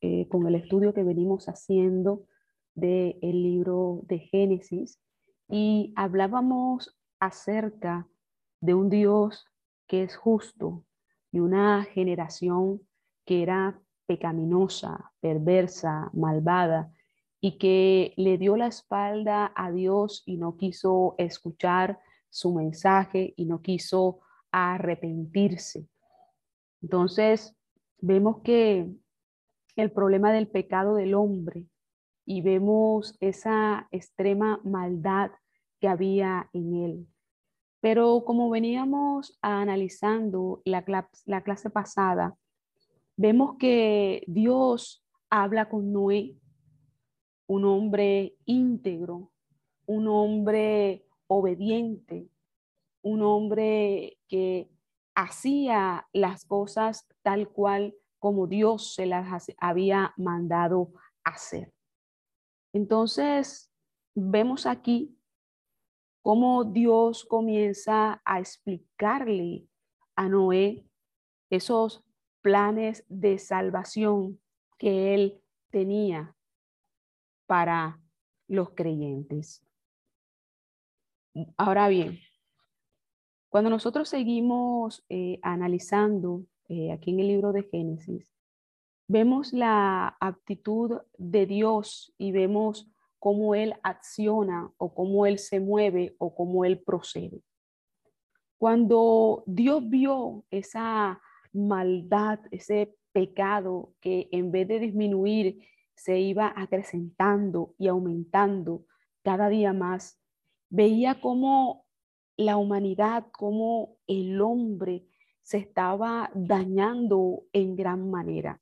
eh, con el estudio que venimos haciendo del libro de Génesis y hablábamos acerca de un Dios que es justo y una generación que era pecaminosa, perversa, malvada y que le dio la espalda a Dios y no quiso escuchar su mensaje y no quiso arrepentirse. Entonces, vemos que el problema del pecado del hombre y vemos esa extrema maldad que había en él. Pero como veníamos analizando la, la clase pasada, vemos que Dios habla con Noé, un hombre íntegro, un hombre obediente, un hombre que hacía las cosas tal cual como Dios se las había mandado hacer. Entonces, vemos aquí cómo Dios comienza a explicarle a Noé esos planes de salvación que él tenía para los creyentes. Ahora bien, cuando nosotros seguimos eh, analizando eh, aquí en el libro de Génesis, vemos la aptitud de Dios y vemos cómo Él acciona o cómo Él se mueve o cómo Él procede. Cuando Dios vio esa maldad, ese pecado que en vez de disminuir se iba acrecentando y aumentando cada día más, veía cómo la humanidad, cómo el hombre se estaba dañando en gran manera.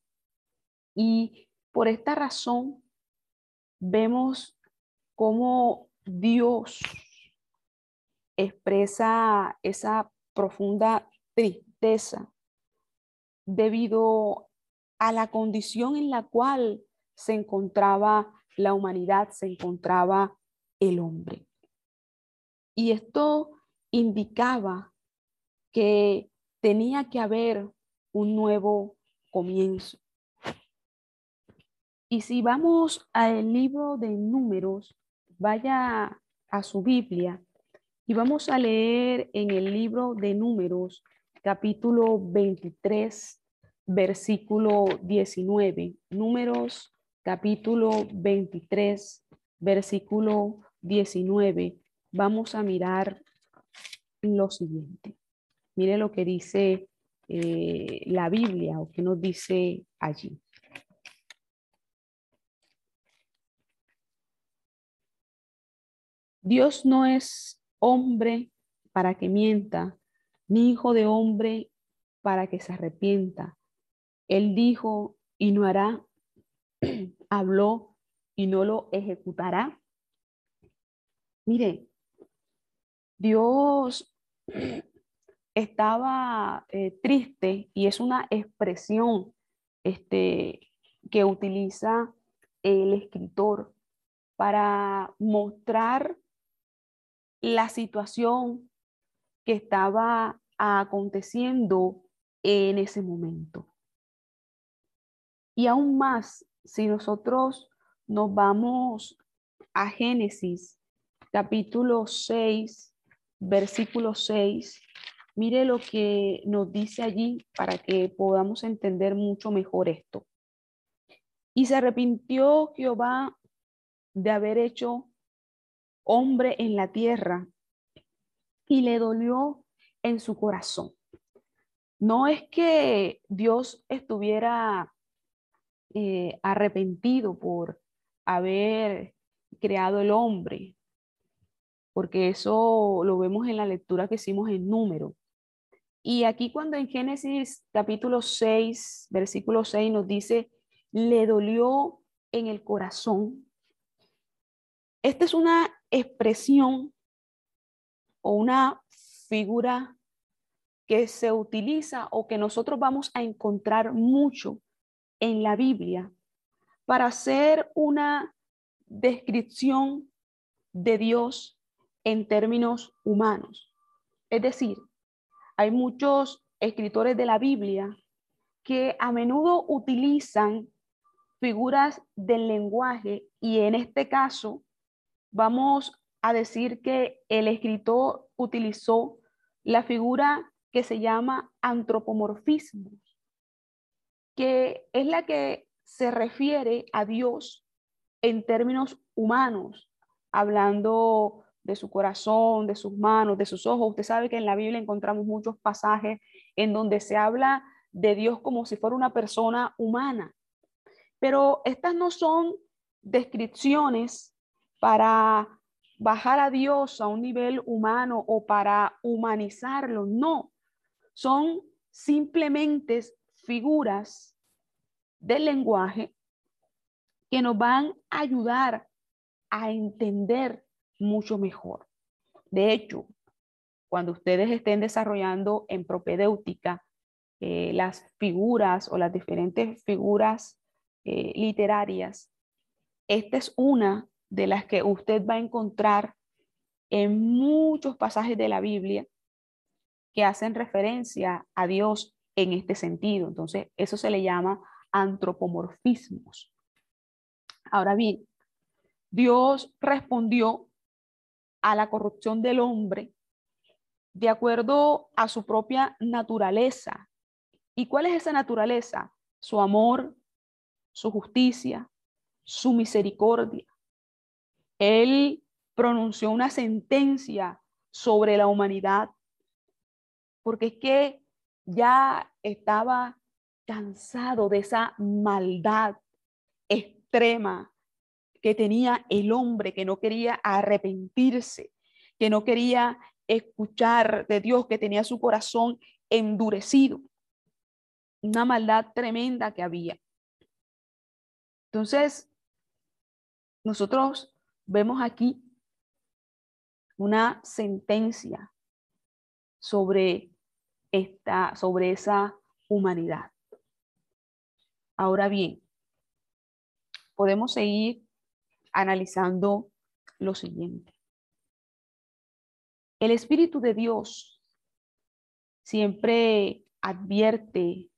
Y por esta razón vemos cómo Dios expresa esa profunda tristeza debido a la condición en la cual se encontraba la humanidad, se encontraba el hombre. Y esto indicaba que tenía que haber un nuevo comienzo. Y si vamos al libro de números, vaya a su Biblia y vamos a leer en el libro de números, capítulo 23, versículo 19. Números, capítulo 23, versículo 19 vamos a mirar lo siguiente. Mire lo que dice eh, la Biblia o que nos dice allí. Dios no es hombre para que mienta, ni hijo de hombre para que se arrepienta. Él dijo y no hará, habló y no lo ejecutará. Mire, Dios estaba eh, triste y es una expresión este, que utiliza el escritor para mostrar la situación que estaba aconteciendo en ese momento. Y aún más, si nosotros nos vamos a Génesis capítulo 6, versículo 6, mire lo que nos dice allí para que podamos entender mucho mejor esto. Y se arrepintió Jehová de haber hecho hombre en la tierra y le dolió en su corazón. No es que Dios estuviera eh, arrepentido por haber creado el hombre, porque eso lo vemos en la lectura que hicimos en número. Y aquí cuando en Génesis capítulo 6, versículo 6 nos dice, le dolió en el corazón. Esta es una expresión o una figura que se utiliza o que nosotros vamos a encontrar mucho en la Biblia para hacer una descripción de Dios en términos humanos. Es decir, hay muchos escritores de la Biblia que a menudo utilizan figuras del lenguaje y en este caso vamos a decir que el escritor utilizó la figura que se llama antropomorfismo, que es la que se refiere a Dios en términos humanos, hablando de su corazón, de sus manos, de sus ojos. Usted sabe que en la Biblia encontramos muchos pasajes en donde se habla de Dios como si fuera una persona humana. Pero estas no son descripciones para bajar a Dios a un nivel humano o para humanizarlo, no. Son simplemente figuras del lenguaje que nos van a ayudar a entender mucho mejor. De hecho, cuando ustedes estén desarrollando en propedéutica eh, las figuras o las diferentes figuras eh, literarias, esta es una de las que usted va a encontrar en muchos pasajes de la Biblia que hacen referencia a Dios en este sentido. Entonces, eso se le llama antropomorfismos. Ahora bien, Dios respondió a la corrupción del hombre de acuerdo a su propia naturaleza. ¿Y cuál es esa naturaleza? Su amor, su justicia, su misericordia. Él pronunció una sentencia sobre la humanidad, porque es que ya estaba cansado de esa maldad extrema que tenía el hombre, que no quería arrepentirse, que no quería escuchar de Dios, que tenía su corazón endurecido. Una maldad tremenda que había. Entonces, nosotros vemos aquí una sentencia sobre esta, sobre esa humanidad. Ahora bien, podemos seguir analizando lo siguiente. El Espíritu de Dios siempre advierte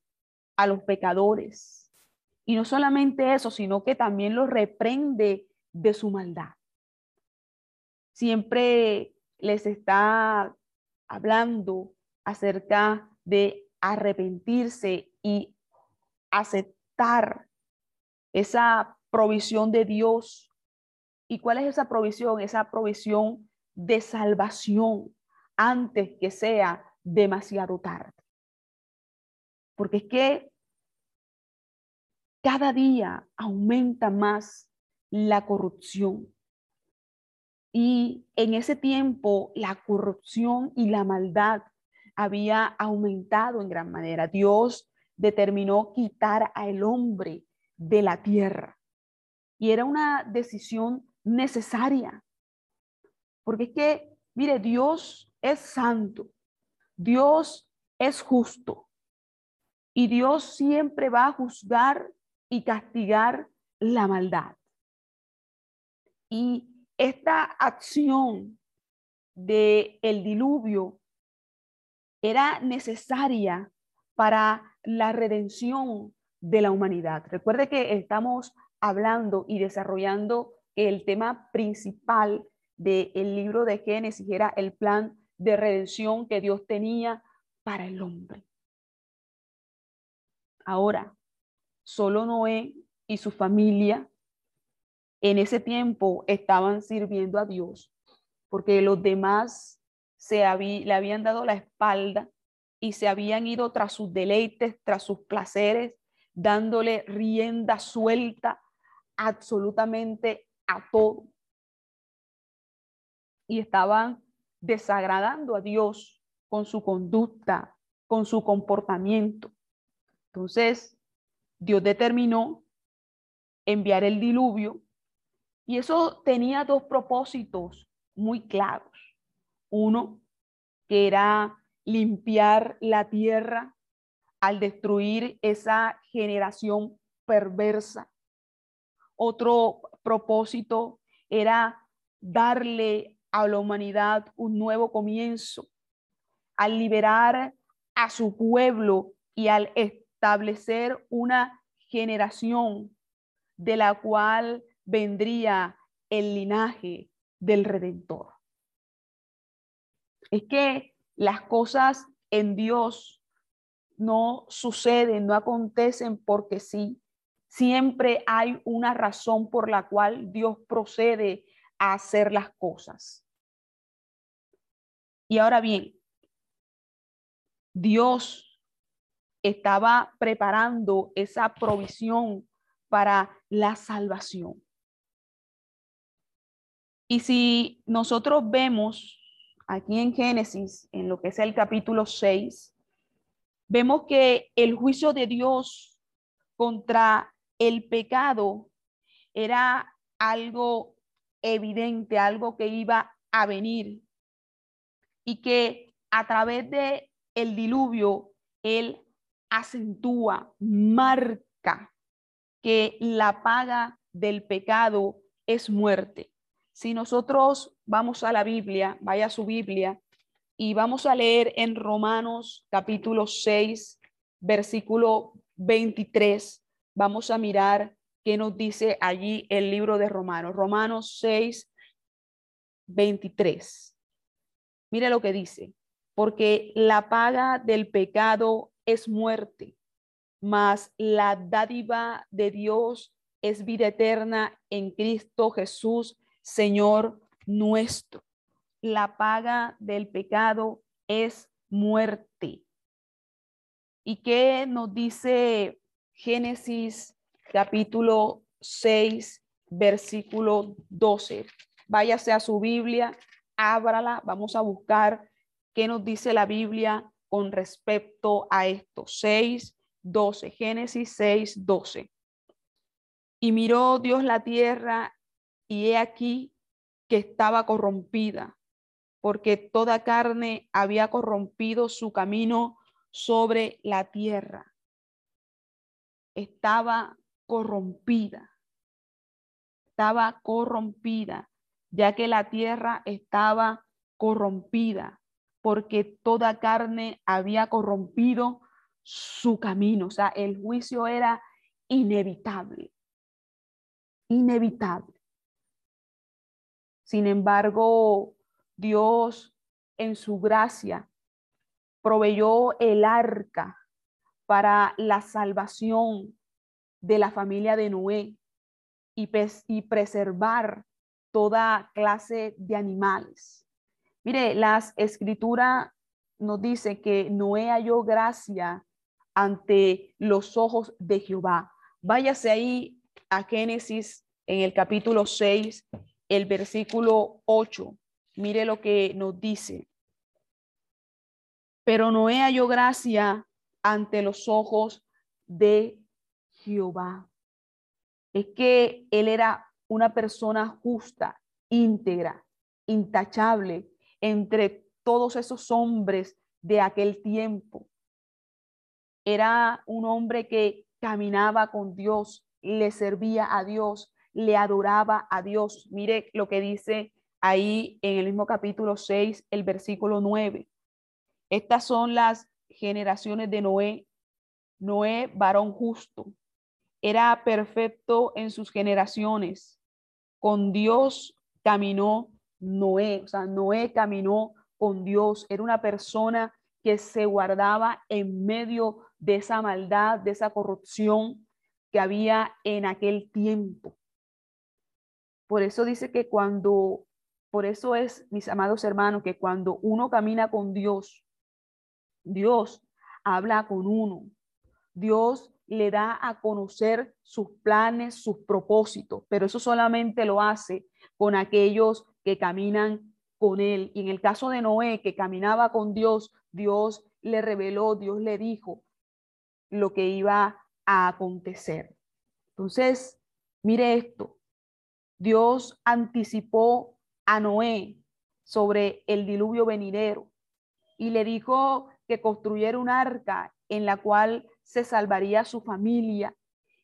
a los pecadores y no solamente eso, sino que también los reprende de su maldad. Siempre les está hablando acerca de arrepentirse y aceptar esa provisión de Dios. ¿Y cuál es esa provisión? Esa provisión de salvación antes que sea demasiado tarde. Porque es que cada día aumenta más la corrupción. Y en ese tiempo la corrupción y la maldad había aumentado en gran manera. Dios determinó quitar al hombre de la tierra. Y era una decisión necesaria. Porque es que, mire, Dios es santo, Dios es justo. Y Dios siempre va a juzgar y castigar la maldad. Y esta acción de el diluvio era necesaria para la redención de la humanidad. Recuerde que estamos hablando y desarrollando el tema principal del libro de Génesis, era el plan de redención que Dios tenía para el hombre. Ahora, solo Noé y su familia en ese tiempo estaban sirviendo a Dios, porque los demás se le habían dado la espalda y se habían ido tras sus deleites, tras sus placeres, dándole rienda suelta absolutamente a todo. Y estaban desagradando a Dios con su conducta, con su comportamiento. Entonces, Dios determinó enviar el diluvio. Y eso tenía dos propósitos muy claros. Uno, que era limpiar la tierra al destruir esa generación perversa. Otro propósito era darle a la humanidad un nuevo comienzo, al liberar a su pueblo y al establecer una generación de la cual vendría el linaje del Redentor. Es que las cosas en Dios no suceden, no acontecen porque sí. Siempre hay una razón por la cual Dios procede a hacer las cosas. Y ahora bien, Dios estaba preparando esa provisión para la salvación. Y si nosotros vemos aquí en Génesis, en lo que es el capítulo 6, vemos que el juicio de Dios contra el pecado era algo evidente, algo que iba a venir y que a través de el diluvio él acentúa, marca que la paga del pecado es muerte. Si nosotros vamos a la Biblia, vaya a su Biblia, y vamos a leer en Romanos capítulo 6, versículo 23, vamos a mirar qué nos dice allí el libro de Romanos. Romanos 6, 23. Mire lo que dice, porque la paga del pecado es muerte, mas la dádiva de Dios es vida eterna en Cristo Jesús Señor nuestro. La paga del pecado es muerte. ¿Y qué nos dice Génesis capítulo 6, versículo 12? Váyase a su Biblia, ábrala, vamos a buscar qué nos dice la Biblia con respecto a esto. 6, 12, Génesis 6, 12. Y miró Dios la tierra y he aquí que estaba corrompida, porque toda carne había corrompido su camino sobre la tierra. Estaba corrompida, estaba corrompida, ya que la tierra estaba corrompida, porque toda carne había corrompido su camino. O sea, el juicio era inevitable, inevitable. Sin embargo, Dios en su gracia proveyó el arca para la salvación de la familia de Noé y, preservar toda clase de animales. Mire, las escrituras nos dice que Noé halló gracia ante los ojos de Jehová. Váyase ahí a Génesis en el capítulo 6 el versículo 8. Mire lo que nos dice. Pero Noé halló gracia ante los ojos de Jehová. Es que él era una persona justa, íntegra, intachable entre todos esos hombres de aquel tiempo. Era un hombre que caminaba con Dios, le servía a Dios, le adoraba a Dios. Mire lo que dice ahí en el mismo capítulo 6, el versículo 9. Estas son las generaciones de Noé. Noé, varón justo, era perfecto en sus generaciones. Con Dios caminó Noé, o sea, Noé caminó con Dios. Era una persona que se guardaba en medio de esa maldad, de esa corrupción que había en aquel tiempo. Por eso dice que cuando, por eso es, mis amados hermanos, que cuando uno camina con Dios, Dios habla con uno. Dios le da a conocer sus planes, sus propósitos, pero eso solamente lo hace con aquellos que caminan con él. Y en el caso de Noé, que caminaba con Dios, Dios le reveló, Dios le dijo lo que iba a acontecer. Entonces, Mire esto, Dios anticipó a Noé sobre el diluvio venidero y le dijo que construyera un arca en la cual se salvaría su familia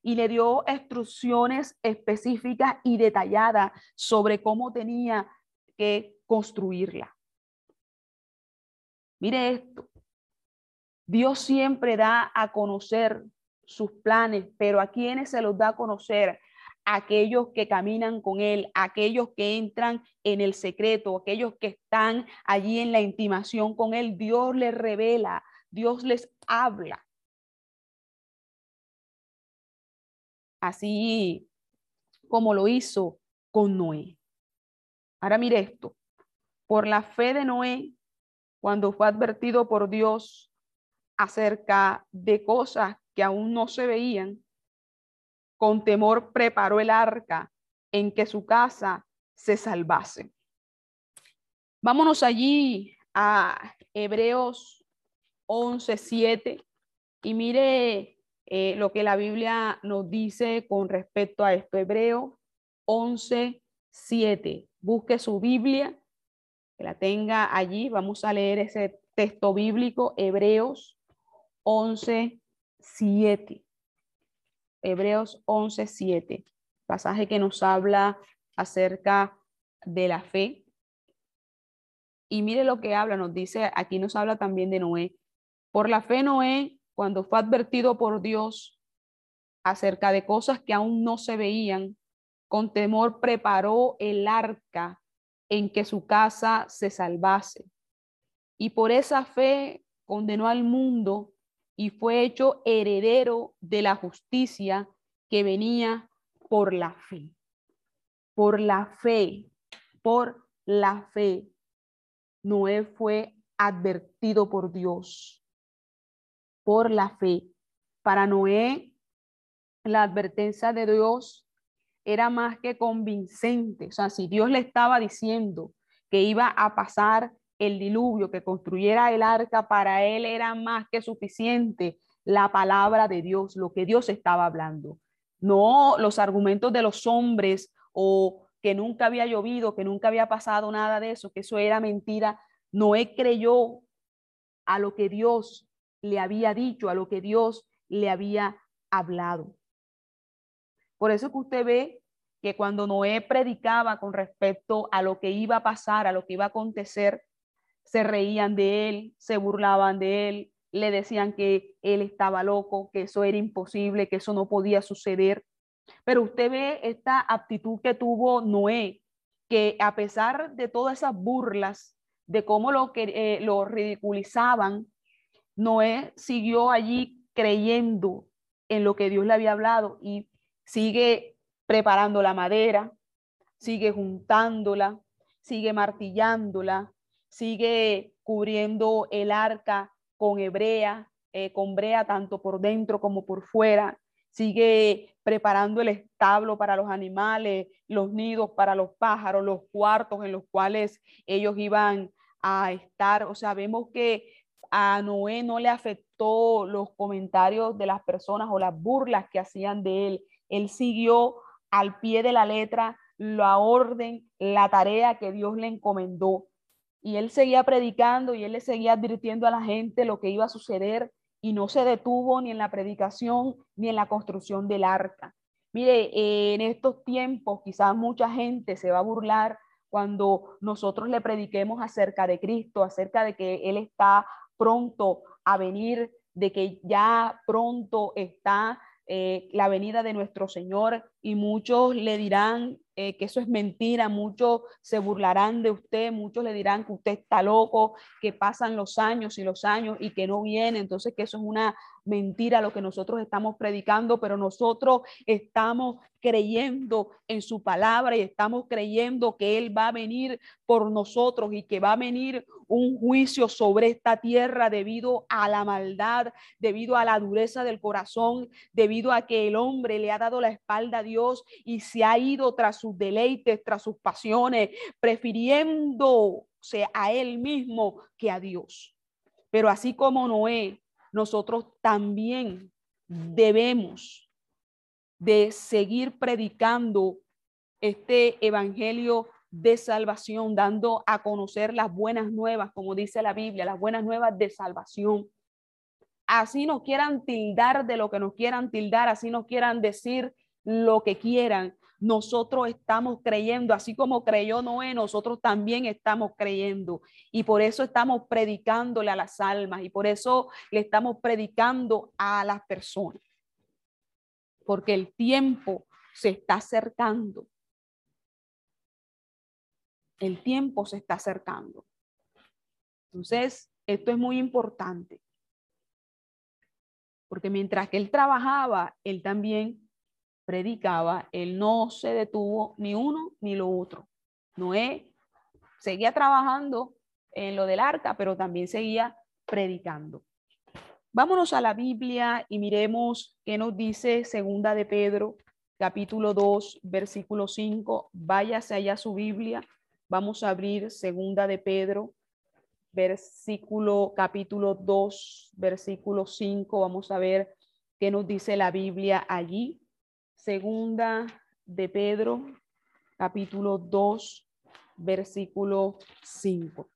y le dio instrucciones específicas y detalladas sobre cómo tenía que construirla. Mire esto, Dios siempre da a conocer sus planes, pero a quienes se los da a conocer, aquellos que caminan con Él, aquellos que entran en el secreto, aquellos que están allí en la intimación con Él, Dios les revela, Dios les habla. Así como lo hizo con Noé. Ahora mire esto, por la fe de Noé, cuando fue advertido por Dios acerca de cosas que aún no se veían, con temor preparó el arca en que su casa se salvase. Vámonos allí a Hebreos 11:7 y mire eh, lo que la Biblia nos dice con respecto a esto. Hebreos 11:7. Busque su Biblia, que la tenga allí. Vamos a leer ese texto bíblico, Hebreos 11:7. Hebreos 11:7, pasaje que nos habla acerca de la fe. Y mire lo que habla, nos dice, aquí nos habla también de Noé. Por la fe Noé, cuando fue advertido por Dios acerca de cosas que aún no se veían, con temor preparó el arca en que su casa se salvase. Y por esa fe condenó al mundo y fue hecho heredero de la justicia que venía por la fe. Por la fe, por la fe. Noé fue advertido por Dios. Por la fe. Para Noé, la advertencia de Dios era más que convincente. O sea, si Dios le estaba diciendo que iba a pasar el diluvio, que construyera el arca, para él era más que suficiente la palabra de Dios, lo que Dios estaba hablando. No los argumentos de los hombres o que nunca había llovido, que nunca había pasado nada de eso, que eso era mentira. Noé creyó a lo que Dios le había dicho, a lo que Dios le había hablado. Por eso que usted ve que cuando Noé predicaba con respecto a lo que iba a pasar, a lo que iba a acontecer, se reían de él, se burlaban de él, le decían que él estaba loco, que eso era imposible, que eso no podía suceder. Pero usted ve esta actitud que tuvo Noé, que a pesar de todas esas burlas, de cómo lo, eh, lo ridiculizaban, Noé siguió allí creyendo en lo que Dios le había hablado y sigue preparando la madera, sigue juntándola, sigue martillándola, sigue cubriendo el arca con hebrea, eh, con brea tanto por dentro como por fuera, sigue preparando el establo para los animales, los nidos para los pájaros, los cuartos en los cuales ellos iban a estar. O sea, vemos que a Noé no le afectó los comentarios de las personas o las burlas que hacían de él. Él siguió al pie de la letra la orden, la tarea que Dios le encomendó. Y él seguía predicando y él le seguía advirtiendo a la gente lo que iba a suceder y no se detuvo ni en la predicación ni en la construcción del arca. Mire, en estos tiempos quizás mucha gente se va a burlar cuando nosotros le prediquemos acerca de Cristo, acerca de que Él está pronto a venir, de que ya pronto está eh, la venida de nuestro Señor y muchos le dirán eh, que eso es mentira, muchos se burlarán de usted, muchos le dirán que usted está loco, que pasan los años y los años y que no viene, entonces que eso es una mentira lo que nosotros estamos predicando, pero nosotros estamos creyendo en su palabra y estamos creyendo que Él va a venir por nosotros y que va a venir un juicio sobre esta tierra debido a la maldad, debido a la dureza del corazón, debido a que el hombre le ha dado la espalda a Dios y se ha ido tras deleites, tras sus pasiones, prefiriéndose a Él mismo que a Dios. Pero así como Noé nosotros también debemos de seguir predicando este evangelio de salvación, dando a conocer las buenas nuevas, como dice la Biblia, las buenas nuevas de salvación. Así nos quieran tildar de lo que nos quieran tildar, así nos quieran decir lo que quieran. Nosotros estamos creyendo, así como creyó Noé, nosotros también estamos creyendo. Y por eso estamos predicándole a las almas y por eso le estamos predicando a las personas porque el tiempo se está acercando. El tiempo se está acercando. Entonces, esto es muy importante. Porque mientras que él trabajaba, él también predicaba, él no se detuvo ni uno ni lo otro. Noé seguía trabajando en lo del arca, pero también seguía predicando. Vámonos a la Biblia y miremos qué nos dice Segunda de Pedro, capítulo 2, versículo 5. Váyase allá su Biblia. Vamos a abrir Segunda de Pedro, versículo capítulo 2, versículo 5. Vamos a ver qué nos dice la Biblia allí. Segunda de Pedro, capítulo 2, versículo 5.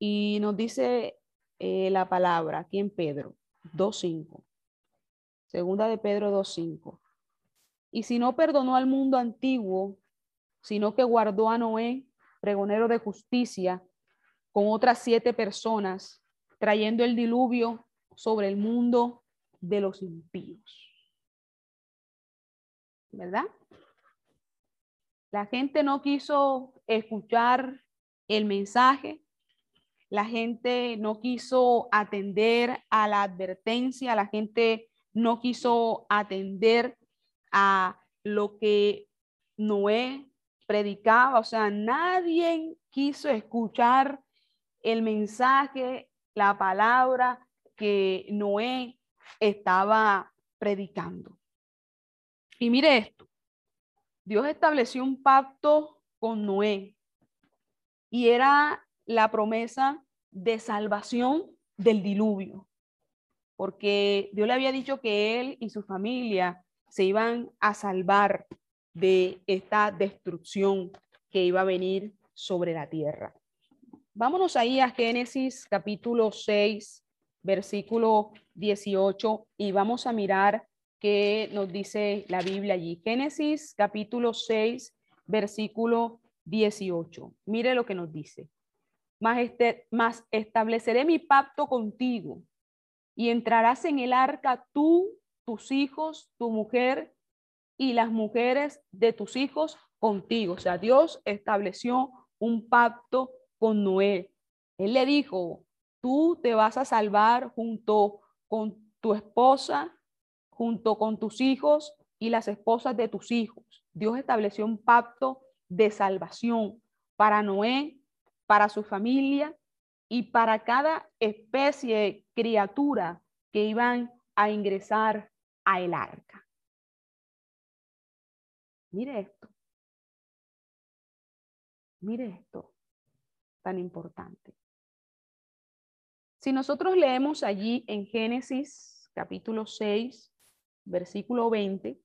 Y nos dice eh, la palabra aquí en Pedro 2.5. Segunda de Pedro 2.5. Y si no perdonó al mundo antiguo, sino que guardó a Noé, pregonero de justicia, con otras siete personas, trayendo el diluvio sobre el mundo de los impíos. ¿Verdad? La gente no quiso escuchar el mensaje, la gente no quiso atender a la advertencia, la gente no quiso atender a lo que Noé predicaba, o sea, nadie quiso escuchar el mensaje, la palabra que Noé estaba predicando. Y mire esto, Dios estableció un pacto con Noé y era la promesa de salvación del diluvio, porque Dios le había dicho que él y su familia se iban a salvar de esta destrucción que iba a venir sobre la tierra. Vámonos ahí a Génesis capítulo 6, versículo 18, y vamos a mirar qué nos dice la Biblia allí. Génesis capítulo 6, versículo 18. Mire lo que nos dice más, este, más estableceré mi pacto contigo y entrarás en el arca tú, tus hijos, tu mujer y las mujeres de tus hijos contigo. O sea, Dios estableció un pacto con Noé. Él le dijo, tú te vas a salvar junto con tu esposa, junto con tus hijos y las esposas de tus hijos. Dios estableció un pacto de salvación para Noé para su familia y para cada especie, criatura que iban a ingresar a el arca. Mire esto. Mire esto tan importante. Si nosotros leemos allí en Génesis capítulo 6, versículo 20,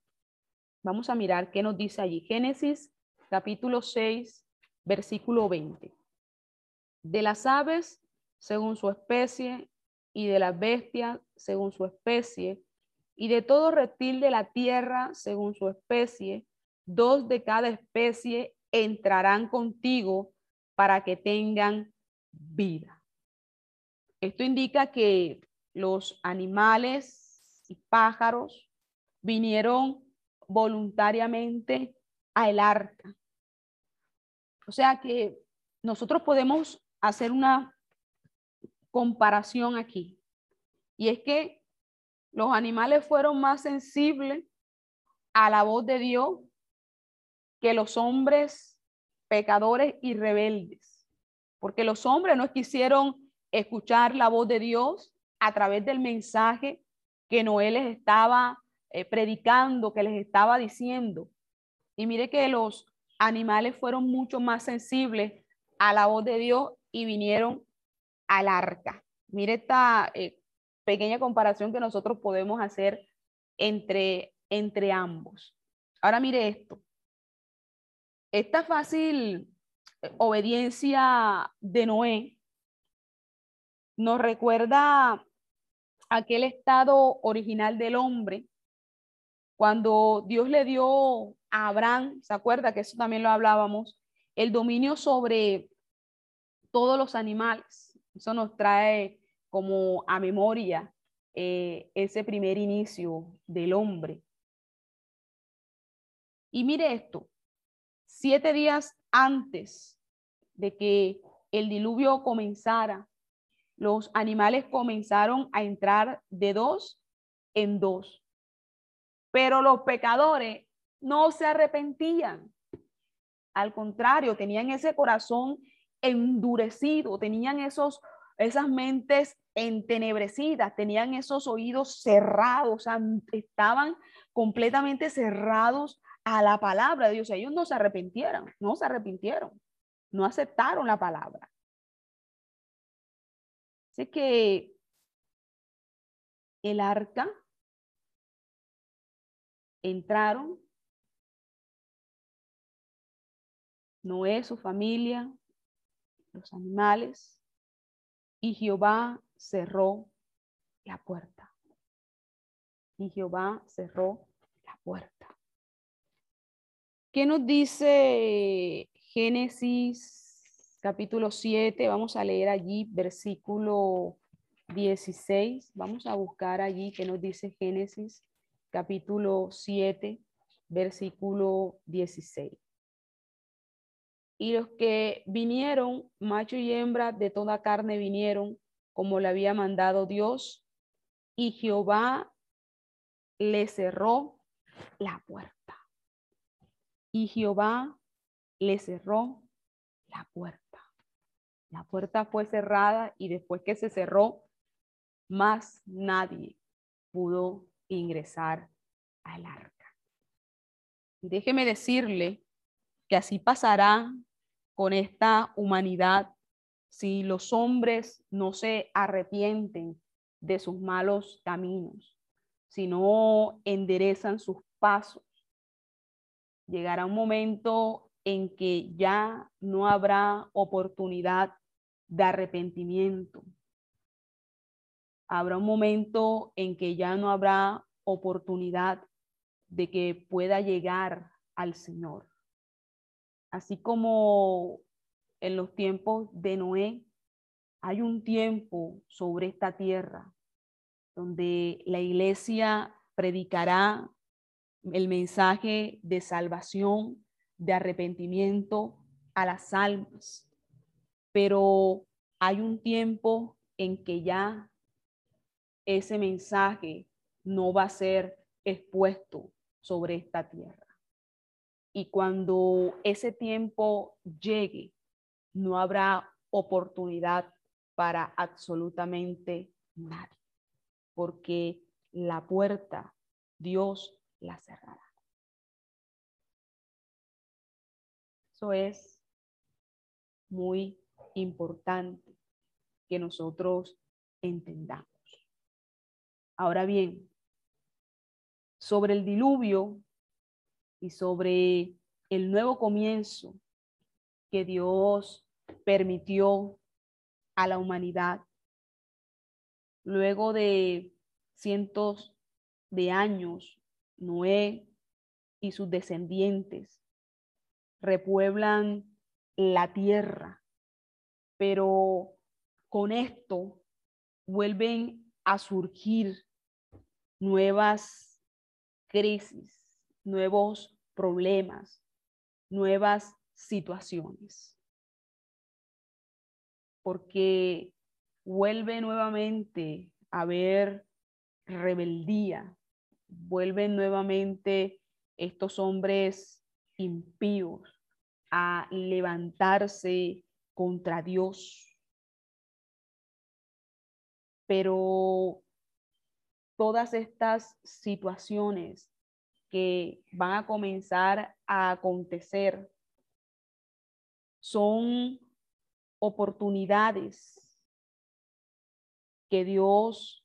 vamos a mirar qué nos dice allí. Génesis capítulo 6, versículo 20 de las aves según su especie, y de las bestias según su especie, y de todo reptil de la tierra según su especie, dos de cada especie entrarán contigo para que tengan vida. Esto indica que los animales y pájaros vinieron voluntariamente al arca. O sea que nosotros podemos hacer una comparación aquí. Y es que los animales fueron más sensibles a la voz de Dios que los hombres pecadores y rebeldes. Porque los hombres no quisieron escuchar la voz de Dios a través del mensaje que Noé les estaba eh, predicando, que les estaba diciendo. Y mire que los animales fueron mucho más sensibles a la voz de Dios y vinieron al arca. Mire esta eh, pequeña comparación que nosotros podemos hacer entre entre ambos. Ahora mire esto. Esta fácil eh, obediencia de Noé nos recuerda aquel estado original del hombre cuando Dios le dio a Abraham, ¿se acuerda que eso también lo hablábamos? El dominio sobre todos los animales. Eso nos trae como a memoria eh, ese primer inicio del hombre. Y mire esto, siete días antes de que el diluvio comenzara, los animales comenzaron a entrar de dos en dos. Pero los pecadores no se arrepentían. Al contrario, tenían ese corazón endurecido, tenían esos, esas mentes entenebrecidas, tenían esos oídos cerrados, estaban completamente cerrados a la palabra de Dios. Ellos no se arrepintieron, no se arrepintieron, no aceptaron la palabra. Así que el arca entraron Noé, su familia, los animales, y Jehová cerró la puerta. Y Jehová cerró la puerta. ¿Qué nos dice Génesis capítulo 7? Vamos a leer allí versículo 16. Vamos a buscar allí qué nos dice Génesis capítulo 7, versículo 16. Y los que vinieron, macho y hembra de toda carne vinieron, como le había mandado Dios, y Jehová le cerró la puerta y Jehová le cerró la puerta. La puerta fue cerrada y después que se cerró, más nadie pudo ingresar al arca. déjeme decirle que así pasará con esta humanidad si los hombres no se arrepienten de sus malos caminos, si no enderezan sus pasos llegará un momento en que ya no habrá oportunidad de arrepentimiento. Habrá un momento en que ya no habrá oportunidad de que pueda llegar al Señor. Así como en los tiempos de Noé, hay un tiempo sobre esta tierra donde la iglesia predicará el mensaje de salvación, de arrepentimiento a las almas. Pero hay un tiempo en que ya ese mensaje no va a ser expuesto sobre esta tierra. Y cuando ese tiempo llegue, no habrá oportunidad para absolutamente nadie, porque la puerta Dios la cerrará. Eso es muy importante que nosotros entendamos. Ahora bien, sobre el diluvio y sobre el nuevo comienzo que Dios permitió a la humanidad, luego de cientos de años Noé y sus descendientes repueblan la tierra, pero con esto vuelven a surgir nuevas crisis, nuevos problemas, nuevas situaciones. Porque vuelve nuevamente a haber rebeldía, vuelven nuevamente estos hombres impíos a levantarse contra Dios. Pero todas estas situaciones que van a comenzar a acontecer son oportunidades que Dios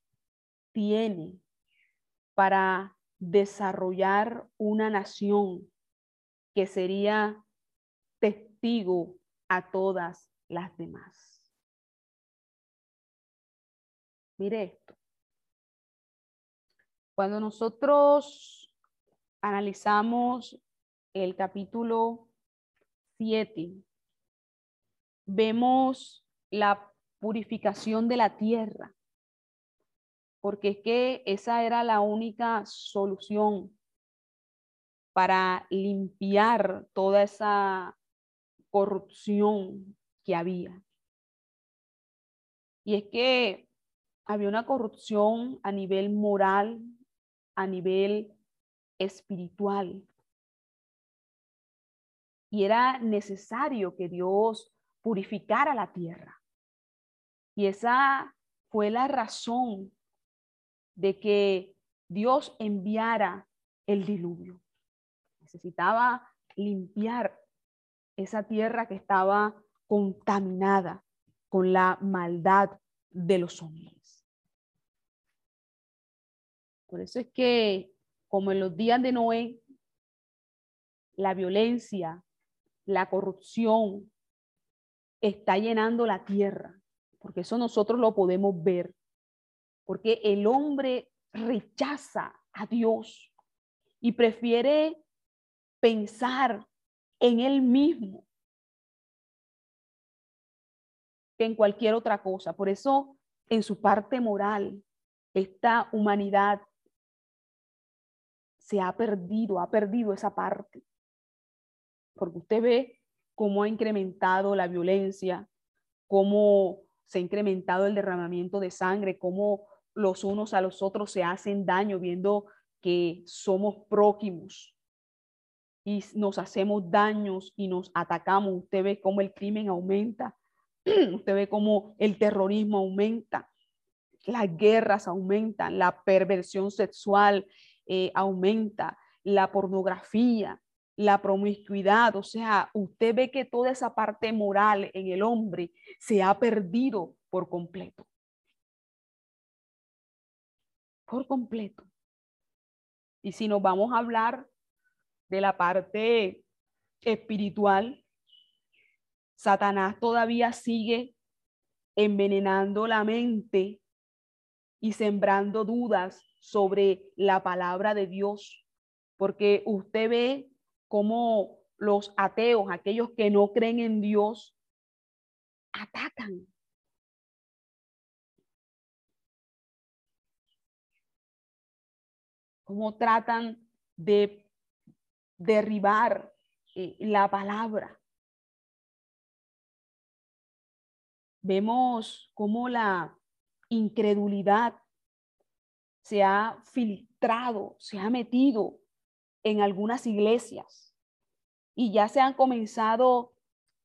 tiene para desarrollar una nación que sería testigo a todas las demás. Mire esto. Cuando nosotros analizamos el capítulo 7, vemos la purificación de la tierra, porque es que esa era la única solución para limpiar toda esa corrupción que había. Y es que había una corrupción a nivel moral, a nivel espiritual. Y era necesario que Dios purificara la tierra. Y esa fue la razón de que Dios enviara el diluvio. Necesitaba limpiar esa tierra que estaba contaminada con la maldad de los hombres. Por eso es que, como en los días de Noé, la violencia, la corrupción está llenando la tierra, porque eso nosotros lo podemos ver, porque el hombre rechaza a Dios y prefiere pensar en él mismo que en cualquier otra cosa. Por eso, en su parte moral, esta humanidad se ha perdido, ha perdido esa parte. Porque usted ve cómo ha incrementado la violencia, cómo se ha incrementado el derramamiento de sangre, cómo los unos a los otros se hacen daño viendo que somos próximos y nos hacemos daños y nos atacamos. Usted ve cómo el crimen aumenta, usted ve cómo el terrorismo aumenta, las guerras aumentan, la perversión sexual eh, aumenta, la pornografía, la promiscuidad, o sea, usted ve que toda esa parte moral en el hombre se ha perdido por completo. Por completo. Y si nos vamos a hablar de la parte espiritual, Satanás todavía sigue envenenando la mente y sembrando dudas sobre la palabra de Dios, porque usted ve cómo los ateos, aquellos que no creen en Dios, atacan. Cómo tratan de derribar eh, la palabra. Vemos cómo la incredulidad se ha filtrado, se ha metido en algunas iglesias y ya se han comenzado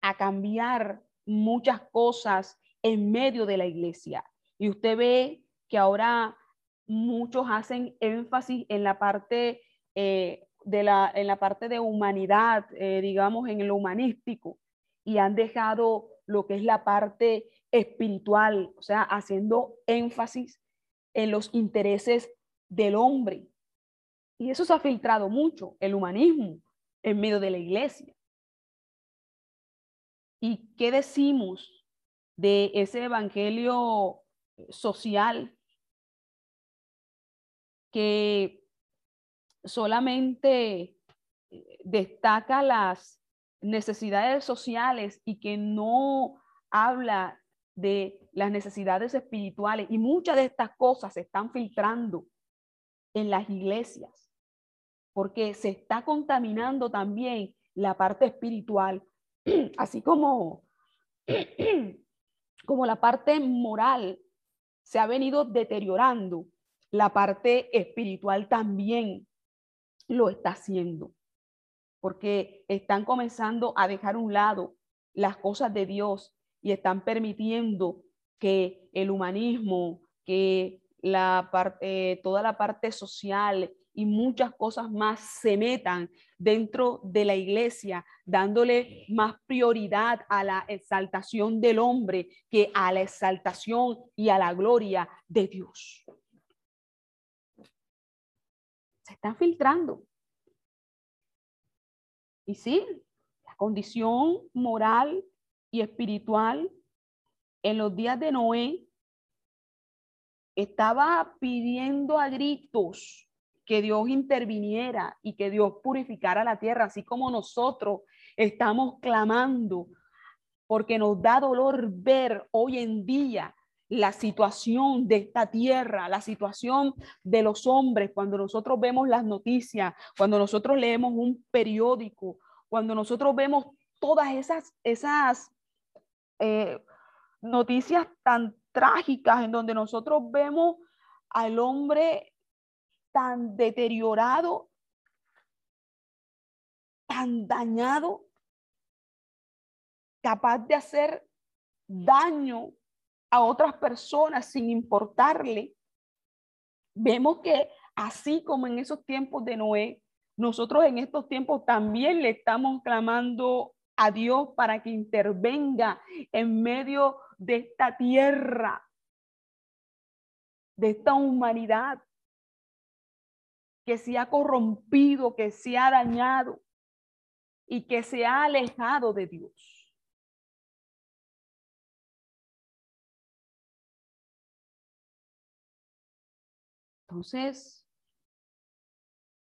a cambiar muchas cosas en medio de la iglesia. Y usted ve que ahora muchos hacen énfasis en la parte eh, de la, en la parte de humanidad, eh, digamos, en lo humanístico, y han dejado lo que es la parte espiritual, o sea, haciendo énfasis en los intereses del hombre, y eso se ha filtrado mucho, el humanismo, en medio de la iglesia. ¿Y qué decimos de ese evangelio social que solamente eh, destaca las necesidades sociales y que no habla de las necesidades espirituales? Y muchas de estas cosas se están filtrando en las iglesias porque se está contaminando también la parte espiritual, así como, como la parte moral se ha venido deteriorando, la parte espiritual también lo está haciendo, porque están comenzando a dejar a un lado las cosas de Dios y están permitiendo que el humanismo, que la parte, toda la parte social y muchas cosas más se metan dentro de la iglesia, dándole más prioridad a la exaltación del hombre que a la exaltación y a la gloria de Dios. se están filtrando. Y sí, la condición moral y espiritual en los días de Noé estaba pidiendo a gritos que Dios interviniera y que Dios purificara la tierra, así como nosotros estamos clamando, porque nos da dolor ver hoy en día la situación de esta tierra, la situación de los hombres, cuando nosotros vemos las noticias, cuando nosotros leemos un periódico, cuando nosotros vemos todas esas, esas eh, noticias tan trágicas en donde nosotros vemos al hombre tan deteriorado, tan dañado, capaz de hacer daño a otras personas sin importarle. Vemos que así como en esos tiempos de Noé, nosotros en estos tiempos también le estamos clamando a Dios para que intervenga en medio de esta tierra, de esta humanidad que se ha corrompido, que se ha dañado y que se ha alejado de Dios. Entonces,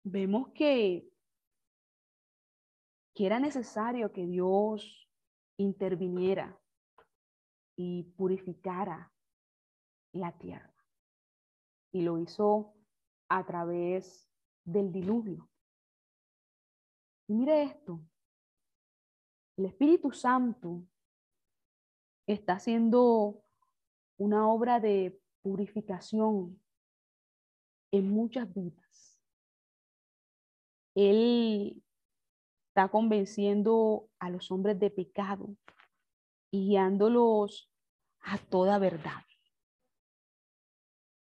vemos que, que era necesario que Dios interviniera purificara la tierra. Y lo hizo a través del diluvio. Y mire esto, el Espíritu Santo está haciendo una obra de purificación en muchas vidas. Él está convenciendo a los hombres de pecado y guiándolos a toda verdad.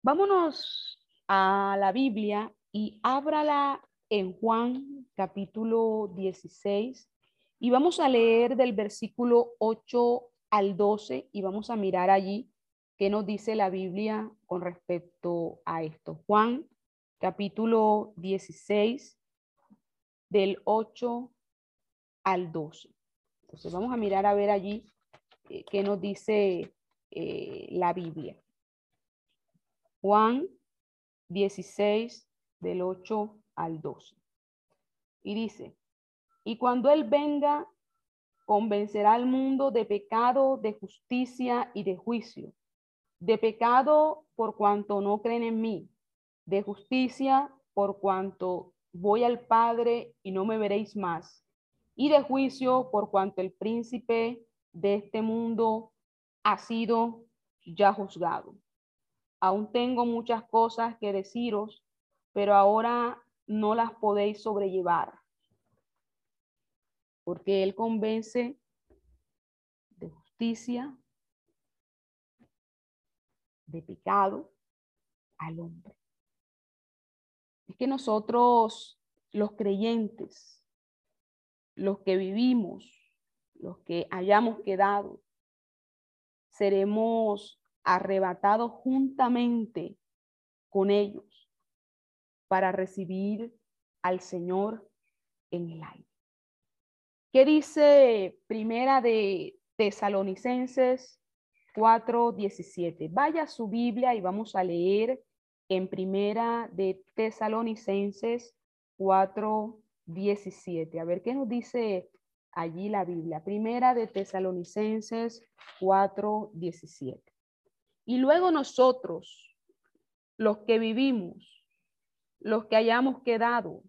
Vámonos a la Biblia y ábrala en Juan capítulo 16 y vamos a leer del versículo 8 al 12 y vamos a mirar allí qué nos dice la Biblia con respecto a esto. Juan capítulo 16 del 8 al 12. Entonces vamos a mirar a ver allí eh, qué nos dice eh, la Biblia. Juan 16 del 8 al 12. Y dice, y cuando Él venga, convencerá al mundo de pecado, de justicia y de juicio. De pecado por cuanto no creen en mí, de justicia por cuanto voy al Padre y no me veréis más, y de juicio por cuanto el príncipe de este mundo ha sido ya juzgado. Aún tengo muchas cosas que deciros, pero ahora no las podéis sobrellevar. Porque Él convence de justicia, de pecado al hombre. Es que nosotros, los creyentes, los que vivimos, los que hayamos quedado, seremos arrebatados juntamente con ellos para recibir al Señor en el aire. ¿Qué dice Primera de Tesalonicenses 4:17? Vaya a su Biblia y vamos a leer en Primera de Tesalonicenses 4:17. A ver qué nos dice allí la Biblia. Primera de Tesalonicenses 4:17. Y luego nosotros, los que vivimos, los que hayamos quedado,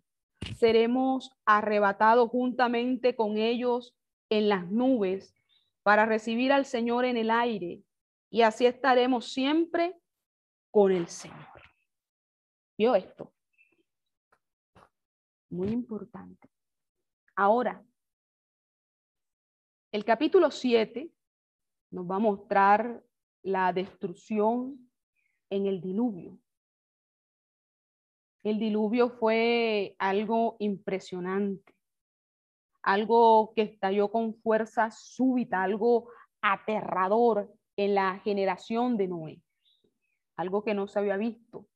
seremos arrebatados juntamente con ellos en las nubes para recibir al Señor en el aire. Y así estaremos siempre con el Señor. ¿Vio esto? Muy importante. Ahora, el capítulo 7 nos va a mostrar la destrucción en el diluvio. El diluvio fue algo impresionante, algo que estalló con fuerza súbita, algo aterrador en la generación de Noé, algo que no se había visto.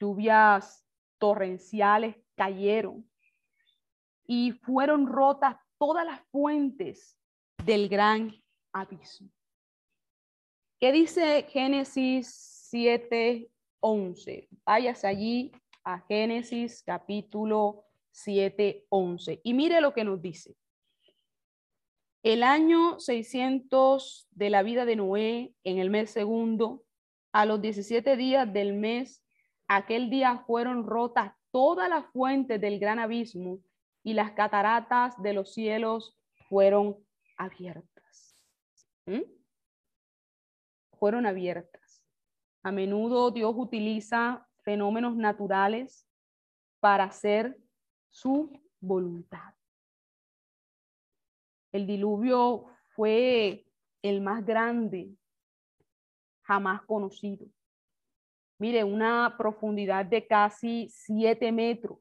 Lluvias torrenciales cayeron y fueron rotas todas las fuentes del gran abismo. ¿Qué dice Génesis 7, 11? Váyase allí a Génesis capítulo 7, 11. Y mire lo que nos dice. El año 600 de la vida de Noé, en el mes segundo, a los 17 días del mes, aquel día fueron rotas todas las fuentes del gran abismo y las cataratas de los cielos fueron abiertas. Fueron abiertas. A menudo Dios utiliza fenómenos naturales para hacer su voluntad. El diluvio fue el más grande jamás conocido. Mire, una profundidad de casi siete metros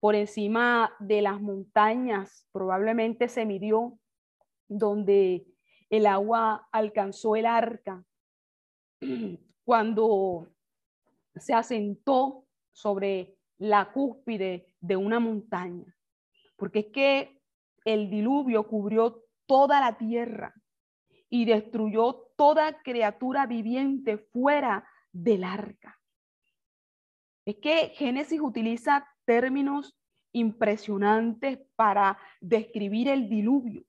por encima de las montañas, probablemente se midió donde el agua alcanzó el arca cuando se asentó sobre la cúspide de una montaña, porque es que el diluvio cubrió toda la tierra y destruyó toda criatura viviente fuera del arca. Es que Génesis utiliza términos impresionantes para describir el diluvio.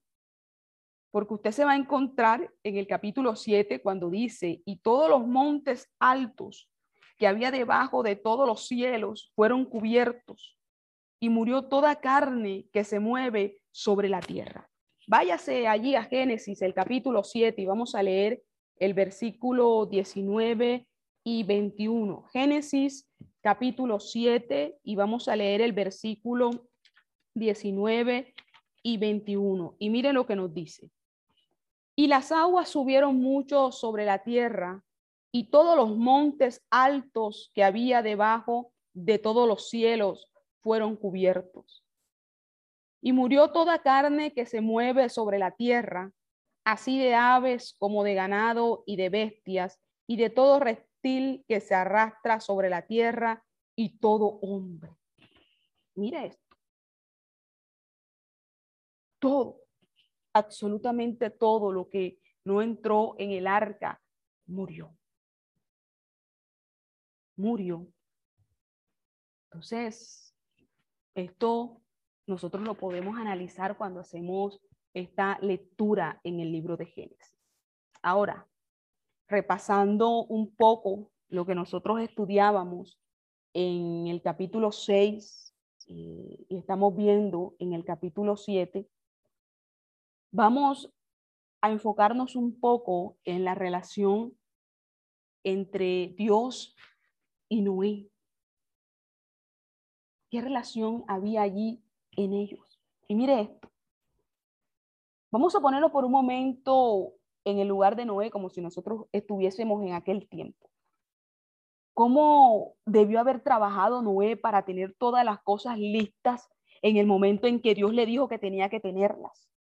Porque usted se va a encontrar en el capítulo 7 cuando dice, y todos los montes altos que había debajo de todos los cielos fueron cubiertos, y murió toda carne que se mueve sobre la tierra. Váyase allí a Génesis, el capítulo 7, y vamos a leer el versículo 19 y 21. Génesis, capítulo 7, y vamos a leer el versículo 19 y 21. Y mire lo que nos dice. Y las aguas subieron mucho sobre la tierra y todos los montes altos que había debajo de todos los cielos fueron cubiertos. Y murió toda carne que se mueve sobre la tierra, así de aves como de ganado y de bestias, y de todo reptil que se arrastra sobre la tierra, y todo hombre. Mira esto. Todo, absolutamente todo lo que no entró en el arca murió murió. Entonces, esto nosotros lo podemos analizar cuando hacemos esta lectura en el libro de Génesis. Ahora, repasando un poco lo que nosotros estudiábamos en el capítulo 6 eh, y estamos viendo en el capítulo 7, vamos a enfocarnos un poco en la relación entre Dios y Noé. ¿Qué relación había allí en ellos? Y mire esto. Vamos a ponerlo por un momento en el lugar de Noé, como si nosotros estuviésemos en aquel tiempo. ¿Cómo debió haber trabajado Noé para tener todas las cosas listas en el momento en que Dios le dijo que tenía que tenerlas?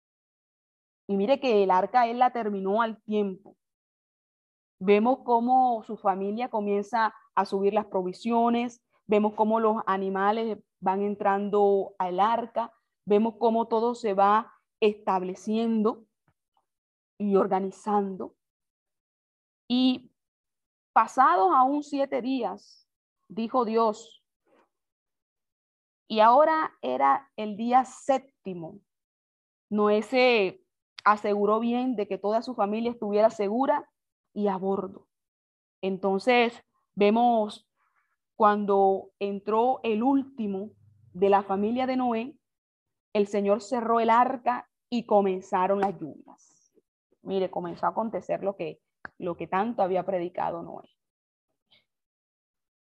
Y mire que el arca él la terminó al tiempo. Vemos cómo su familia comienza a subir las provisiones, vemos cómo los animales van entrando al arca, vemos cómo todo se va estableciendo y organizando. Y pasados aún siete días, dijo Dios, y ahora era el día séptimo. Noé se aseguró bien de que toda su familia estuviera segura y a bordo. Entonces, Vemos cuando entró el último de la familia de Noé, el Señor cerró el arca y comenzaron las lluvias. Mire, comenzó a acontecer lo que, lo que tanto había predicado Noé.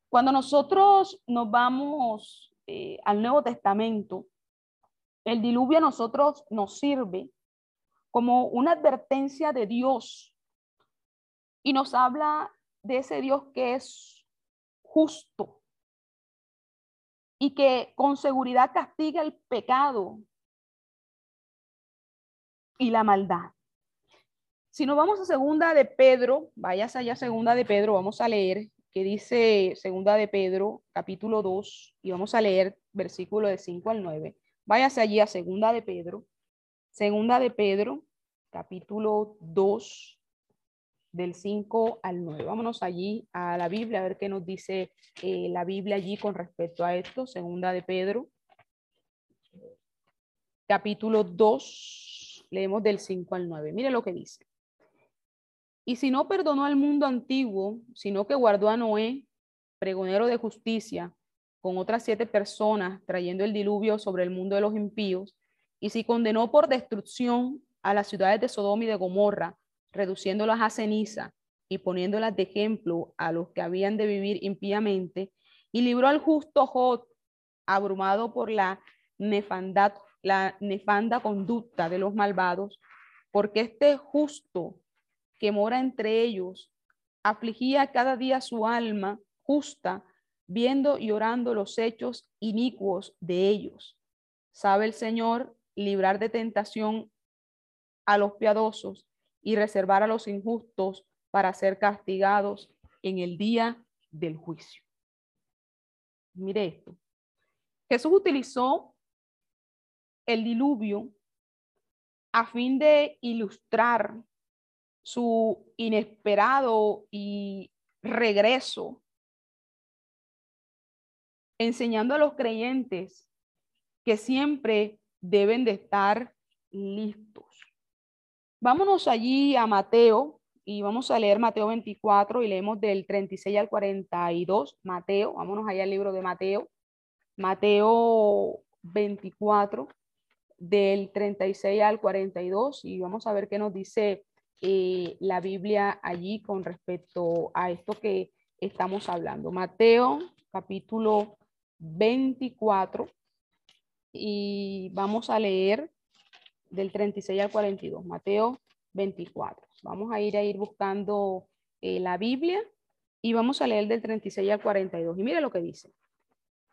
Cuando nosotros nos vamos eh, al Nuevo Testamento, el diluvio a nosotros nos sirve como una advertencia de Dios y nos habla de ese Dios que es justo y que con seguridad castiga el pecado y la maldad. Si nos vamos a segunda de Pedro, vayas allá segunda de Pedro, vamos a leer que dice Segunda de Pedro, capítulo 2, y vamos a leer versículo de 5 al 9. Váyase allí a Segunda de Pedro, Segunda de Pedro, capítulo 2, del 5 al 9. Vámonos allí a la Biblia a ver qué nos dice eh, la Biblia allí con respecto a esto. Segunda de Pedro, capítulo 2, leemos del 5 al 9. Mire lo que dice. Y si no perdonó al mundo antiguo, sino que guardó a Noé, pregonero de justicia, con otras siete personas, trayendo el diluvio sobre el mundo de los impíos, y si condenó por destrucción a las ciudades de Sodoma y de Gomorra, reduciéndolas a ceniza y poniéndolas de ejemplo a los que habían de vivir impíamente, y libró al justo Jod, abrumado por la nefandad, la nefanda conducta de los malvados, porque este justo que mora entre ellos afligía cada día su alma justa, viendo y orando los hechos inicuos de ellos. Sabe el Señor librar de tentación a los piadosos y reservar a los injustos para ser castigados en el día del juicio. Mire esto. Jesús utilizó el diluvio a fin de ilustrar su inesperado y regreso, enseñando a los creyentes que siempre deben de estar listos. Vámonos allí a Mateo y vamos a leer Mateo 24 y leemos del 36 al 42. Mateo, vámonos allá al libro de Mateo. Mateo 24 del 36 al 42 y vamos a ver qué nos dice eh, la Biblia allí con respecto a esto que estamos hablando. Mateo capítulo 24 y vamos a leer del 36 al 42, Mateo 24. Vamos a ir a ir buscando eh, la Biblia y vamos a leer del 36 al 42. Y mire lo que dice.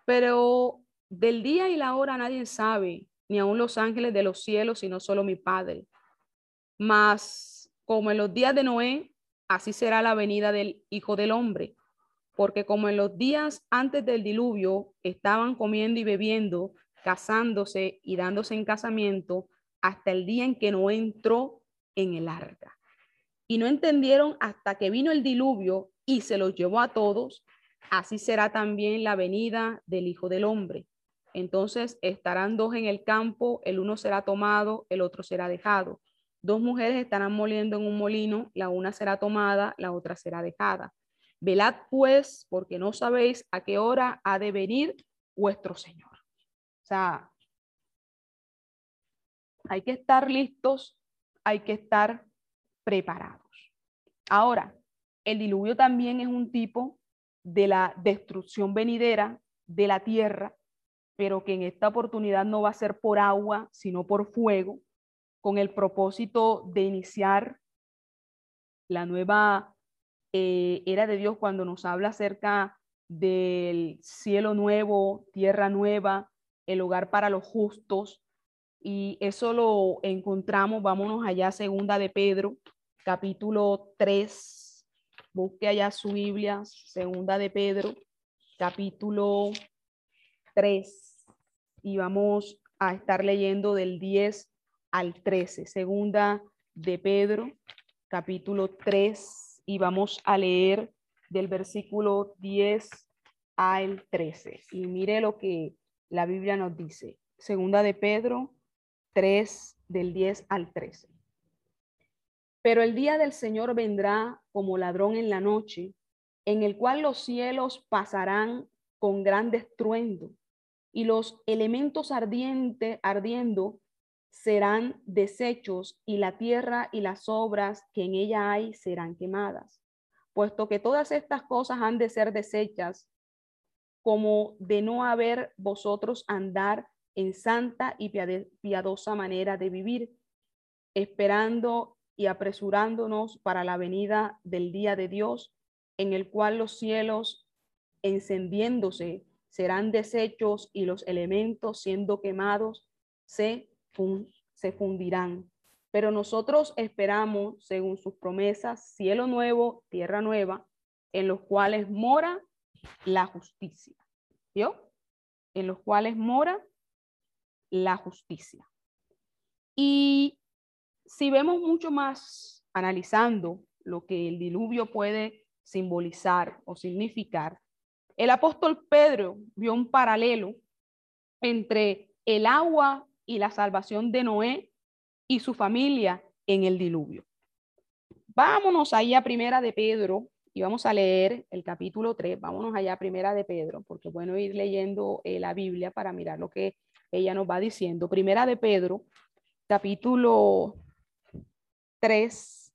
Pero del día y la hora nadie sabe, ni aun los ángeles de los cielos, sino solo mi Padre. Mas como en los días de Noé, así será la venida del Hijo del Hombre. Porque como en los días antes del diluvio estaban comiendo y bebiendo, casándose y dándose en casamiento, hasta el día en que no entró en el arca. Y no entendieron hasta que vino el diluvio y se los llevó a todos. Así será también la venida del Hijo del Hombre. Entonces estarán dos en el campo, el uno será tomado, el otro será dejado. Dos mujeres estarán moliendo en un molino, la una será tomada, la otra será dejada. Velad pues, porque no sabéis a qué hora ha de venir vuestro Señor. Sea, hay que estar listos, hay que estar preparados. Ahora, el diluvio también es un tipo de la destrucción venidera de la tierra, pero que en esta oportunidad no va a ser por agua, sino por fuego, con el propósito de iniciar la nueva eh, era de Dios cuando nos habla acerca del cielo nuevo, tierra nueva, el hogar para los justos, y eso lo encontramos, vámonos allá, segunda de Pedro, capítulo 3. Busque allá su Biblia, segunda de Pedro, capítulo 3. Y vamos a estar leyendo del 10 al 13. Segunda de Pedro, capítulo 3. Y vamos a leer del versículo 10 al 13. Y mire lo que la Biblia nos dice. Segunda de Pedro 3 del 10 al 13. Pero el día del Señor vendrá como ladrón en la noche, en el cual los cielos pasarán con gran estruendo y los elementos ardientes ardiendo serán deshechos y la tierra y las obras que en ella hay serán quemadas. Puesto que todas estas cosas han de ser deshechas, como de no haber vosotros andar en santa y piadosa manera de vivir, esperando y apresurándonos para la venida del día de Dios, en el cual los cielos encendiéndose serán deshechos y los elementos siendo quemados se, se fundirán. Pero nosotros esperamos, según sus promesas, cielo nuevo, tierra nueva, en los cuales mora la justicia. En los cuales mora la justicia. Y si vemos mucho más analizando lo que el diluvio puede simbolizar o significar, el apóstol Pedro vio un paralelo entre el agua y la salvación de Noé y su familia en el diluvio. Vámonos ahí a Primera de Pedro y vamos a leer el capítulo 3. Vámonos allá Primera de Pedro, porque bueno ir leyendo eh, la Biblia para mirar lo que ella nos va diciendo. Primera de Pedro, capítulo 3,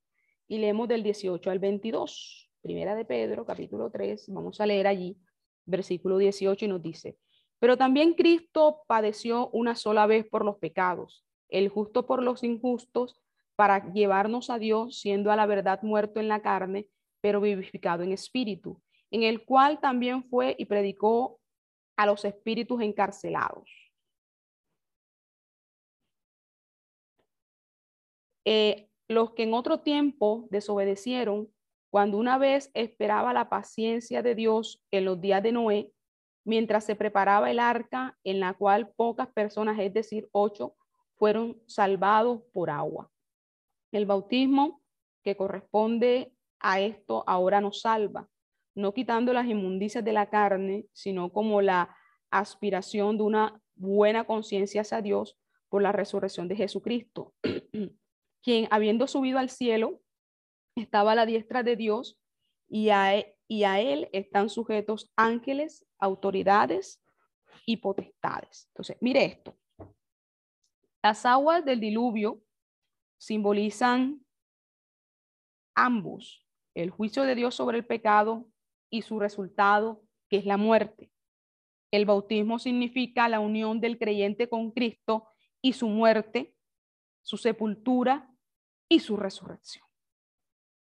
y leemos del 18 al 22. Primera de Pedro, capítulo 3, vamos a leer allí, versículo 18, y nos dice, pero también Cristo padeció una sola vez por los pecados, el justo por los injustos, para llevarnos a Dios, siendo a la verdad muerto en la carne, pero vivificado en espíritu, en el cual también fue y predicó a los espíritus encarcelados. Eh, los que en otro tiempo desobedecieron, cuando una vez esperaba la paciencia de Dios en los días de Noé, mientras se preparaba el arca en la cual pocas personas, es decir, ocho, fueron salvados por agua. El bautismo que corresponde a esto ahora nos salva, no quitando las inmundicias de la carne, sino como la aspiración de una buena conciencia hacia Dios por la resurrección de Jesucristo, quien habiendo subido al cielo, estaba a la diestra de Dios y a, e, y a él están sujetos ángeles, autoridades y potestades. Entonces, mire esto. Las aguas del diluvio simbolizan ambos, el juicio de Dios sobre el pecado y su resultado, que es la muerte. El bautismo significa la unión del creyente con Cristo y su muerte, su sepultura y su resurrección.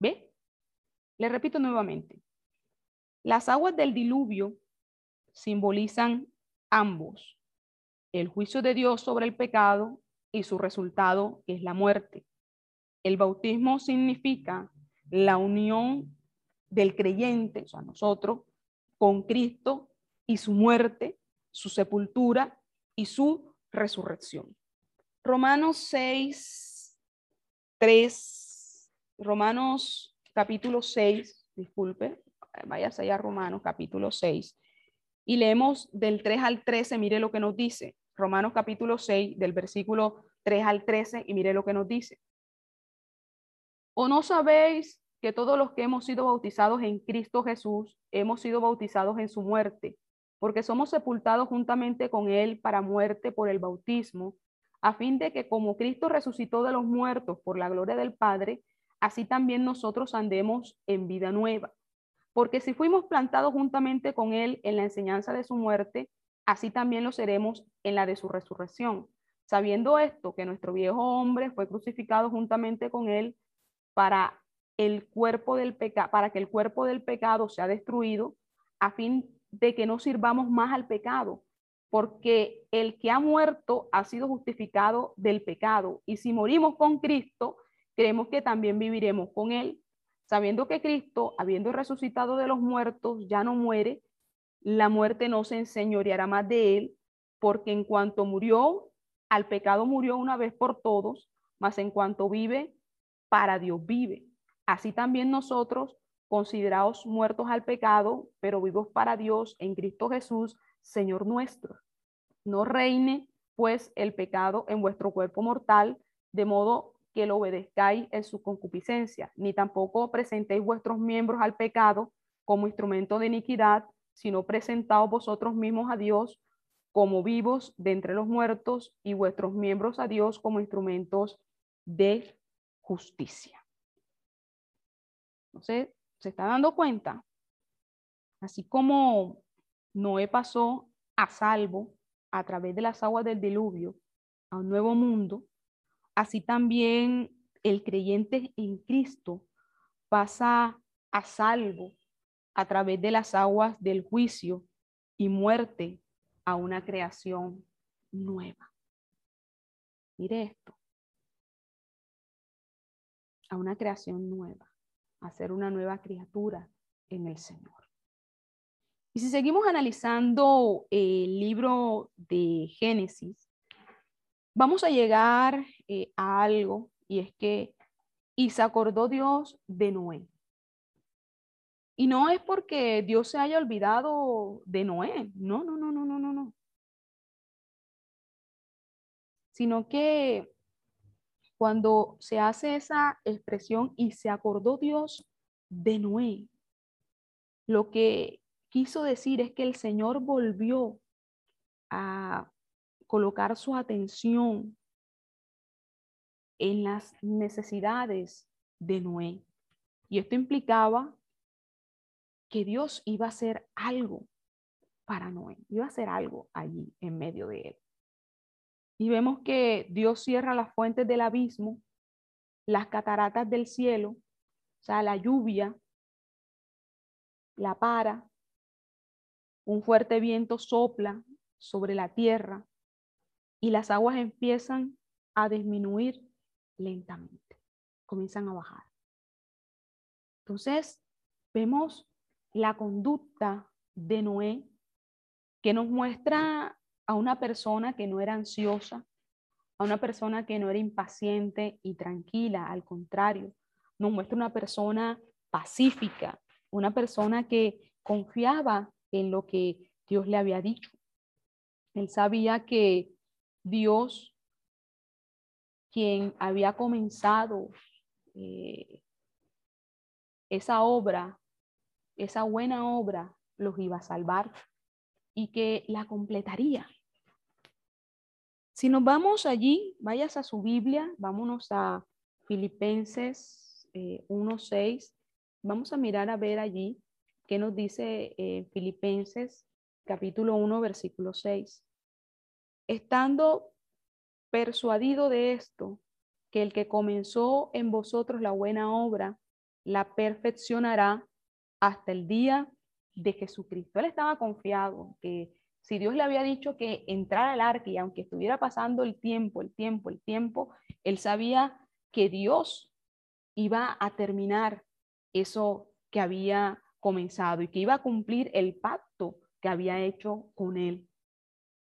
¿Ve? Le repito nuevamente. Las aguas del diluvio simbolizan ambos, el juicio de Dios sobre el pecado y su resultado, es la muerte. El bautismo significa la unión del creyente, o nosotros, con Cristo y su muerte, su sepultura y su resurrección. Romanos 6, 3, Romanos capítulo 6, disculpe, váyase a Romanos capítulo 6, y leemos del 3 al 13, mire lo que nos dice. Romanos capítulo 6, del versículo 3 al 13, y mire lo que nos dice. ¿O no sabéis que todos los que hemos sido bautizados en Cristo Jesús, hemos sido bautizados en su muerte? Porque somos sepultados juntamente con Él para muerte por el bautismo, a fin de que como Cristo resucitó de los muertos por la gloria del Padre, así también nosotros andemos en vida nueva. Porque si fuimos plantados juntamente con Él en la enseñanza de su muerte, así también lo seremos en la de su resurrección. Sabiendo esto, que nuestro viejo hombre fue crucificado juntamente con Él para el cuerpo del pecado, para que el cuerpo del pecado sea destruido, a fin de que no sirvamos más al pecado, porque el que ha muerto ha sido justificado del pecado. Y si morimos con Cristo, creemos que también viviremos con Él sabiendo que Cristo, habiendo resucitado de los muertos, ya no muere, la muerte no se enseñoreará más de él, porque en cuanto murió, al pecado murió una vez por todos, mas en cuanto vive, para Dios vive. Así también nosotros, considerados muertos al pecado, pero vivos para Dios en Cristo Jesús, Señor nuestro. No reine, pues, el pecado en vuestro cuerpo mortal, de modo que lo obedezcáis en su concupiscencia, ni tampoco presentéis vuestros miembros al pecado como instrumento de iniquidad, sino presentaos vosotros mismos a Dios como vivos de entre los muertos y vuestros miembros a Dios como instrumentos de justicia. Entonces, ¿se está dando cuenta? Así como Noé pasó a salvo a través de las aguas del diluvio a un nuevo mundo, así también el creyente en Cristo pasa a salvo a través de las aguas del juicio y muerte a una creación nueva. Mire esto. A una creación nueva, a ser una nueva criatura en el Señor. Y si seguimos analizando el libro de Génesis, vamos a llegar eh, a algo y es que y se acordó Dios de Noé. Y no es porque Dios se haya olvidado de Noé, no, no, no, no, no, no, no. Sino que cuando se hace esa expresión y se acordó Dios de Noé, lo que quiso decir es que el Señor volvió a colocar su atención en las necesidades de Noé. Y esto implicaba que Dios iba a hacer algo para Noé, iba a hacer algo allí en medio de él. Y vemos que Dios cierra las fuentes del abismo, las cataratas del cielo, o sea, la lluvia, la para, un fuerte viento sopla sobre la tierra y las aguas empiezan a disminuir lentamente, comienzan a bajar. Entonces, vemos la conducta de Noé que nos muestra a una persona que no era ansiosa, a una persona que no era impaciente y tranquila, al contrario, nos muestra una persona pacífica, una persona que confiaba en lo que Dios le había dicho. Él sabía que Dios, quien había comenzado eh, esa obra, esa buena obra, los iba a salvar y que la completaría. Si nos vamos allí, vayas a su Biblia, vámonos a Filipenses 1.6, eh, vamos a mirar a ver allí qué nos dice eh, Filipenses capítulo 1, versículo 6. Estando persuadido de esto, que el que comenzó en vosotros la buena obra, la perfeccionará hasta el día de Jesucristo. Él estaba confiado que si Dios le había dicho que entrara al arca y aunque estuviera pasando el tiempo, el tiempo, el tiempo, él sabía que Dios iba a terminar eso que había comenzado y que iba a cumplir el pacto que había hecho con él,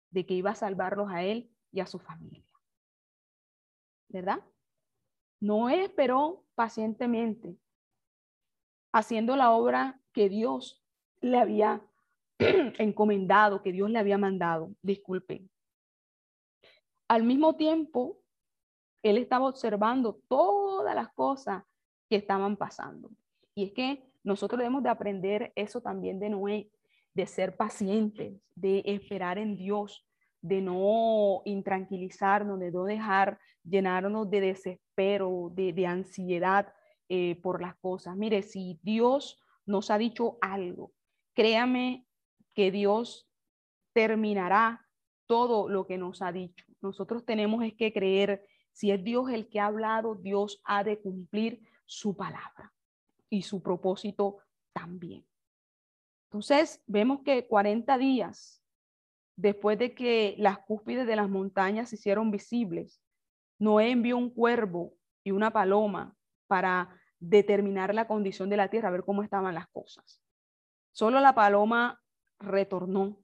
de que iba a salvarlos a él y a su familia. ¿Verdad? Noé esperó pacientemente, haciendo la obra que Dios le había encomendado, que Dios le había mandado. Disculpen. Al mismo tiempo, él estaba observando todas las cosas que estaban pasando. Y es que nosotros debemos de aprender eso también de Noé, de ser pacientes, de esperar en Dios, de no intranquilizarnos, de no dejar llenarnos de desespero, de, ansiedad eh, por las cosas. Mire, si Dios nos ha dicho algo, créame que Dios terminará todo lo que nos ha dicho. Nosotros tenemos es que creer, si es Dios el que ha hablado, Dios ha de cumplir su palabra y su propósito también. Entonces, vemos que 40 días después de que las cúspides de las montañas se hicieron visibles, Noé envió un cuervo y una paloma para determinar la condición de la tierra, ver cómo estaban las cosas. Solo la paloma retornó.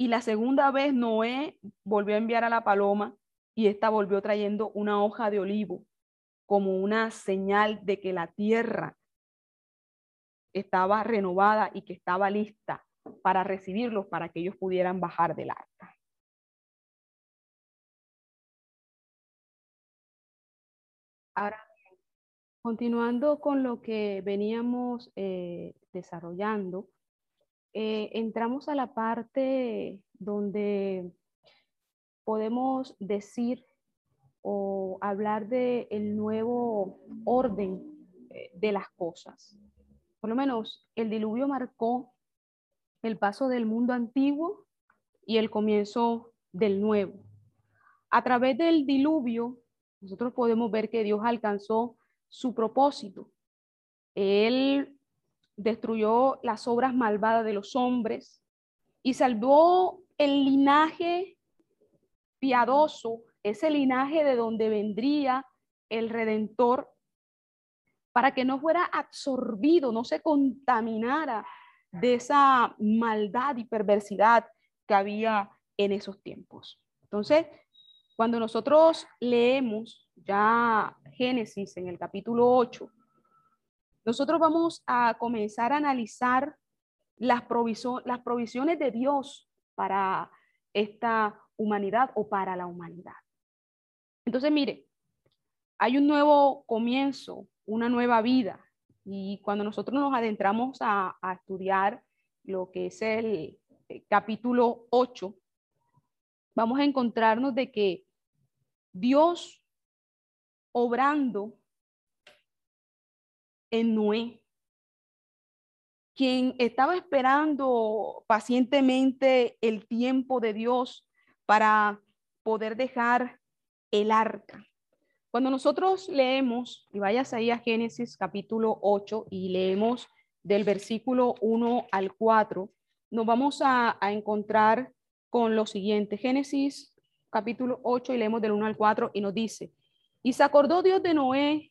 Y la segunda vez Noé volvió a enviar a la paloma y esta volvió trayendo una hoja de olivo como una señal de que la tierra estaba renovada y que estaba lista para recibirlos, para que ellos pudieran bajar del arca. Ahora, continuando con lo que veníamos eh, desarrollando, eh, entramos a la parte donde podemos decir o hablar de el nuevo orden eh, de las cosas. Por lo menos el diluvio marcó el paso del mundo antiguo y el comienzo del nuevo. A través del diluvio, nosotros podemos ver que Dios alcanzó su propósito. Él destruyó las obras malvadas de los hombres y salvó el linaje piadoso, ese linaje de donde vendría el redentor para que no fuera absorbido, no se contaminara de esa maldad y perversidad que había en esos tiempos. Entonces, cuando nosotros leemos ya Génesis en el capítulo 8, nosotros vamos a comenzar a analizar las, las provisiones de Dios para esta humanidad o para la humanidad. Entonces, mire, hay un nuevo comienzo, una nueva vida. Y cuando nosotros nos adentramos a, estudiar lo que es el, el capítulo 8, vamos a encontrarnos de que Dios obrando en Noé, quien estaba esperando pacientemente el tiempo de Dios para poder dejar el arca. Cuando nosotros leemos, y vayas ahí a Génesis capítulo 8 y leemos del versículo 1 al 4, nos vamos a, encontrar con lo siguiente. Génesis capítulo 8 y leemos del 1 al 4 y nos dice, y se acordó Dios de Noé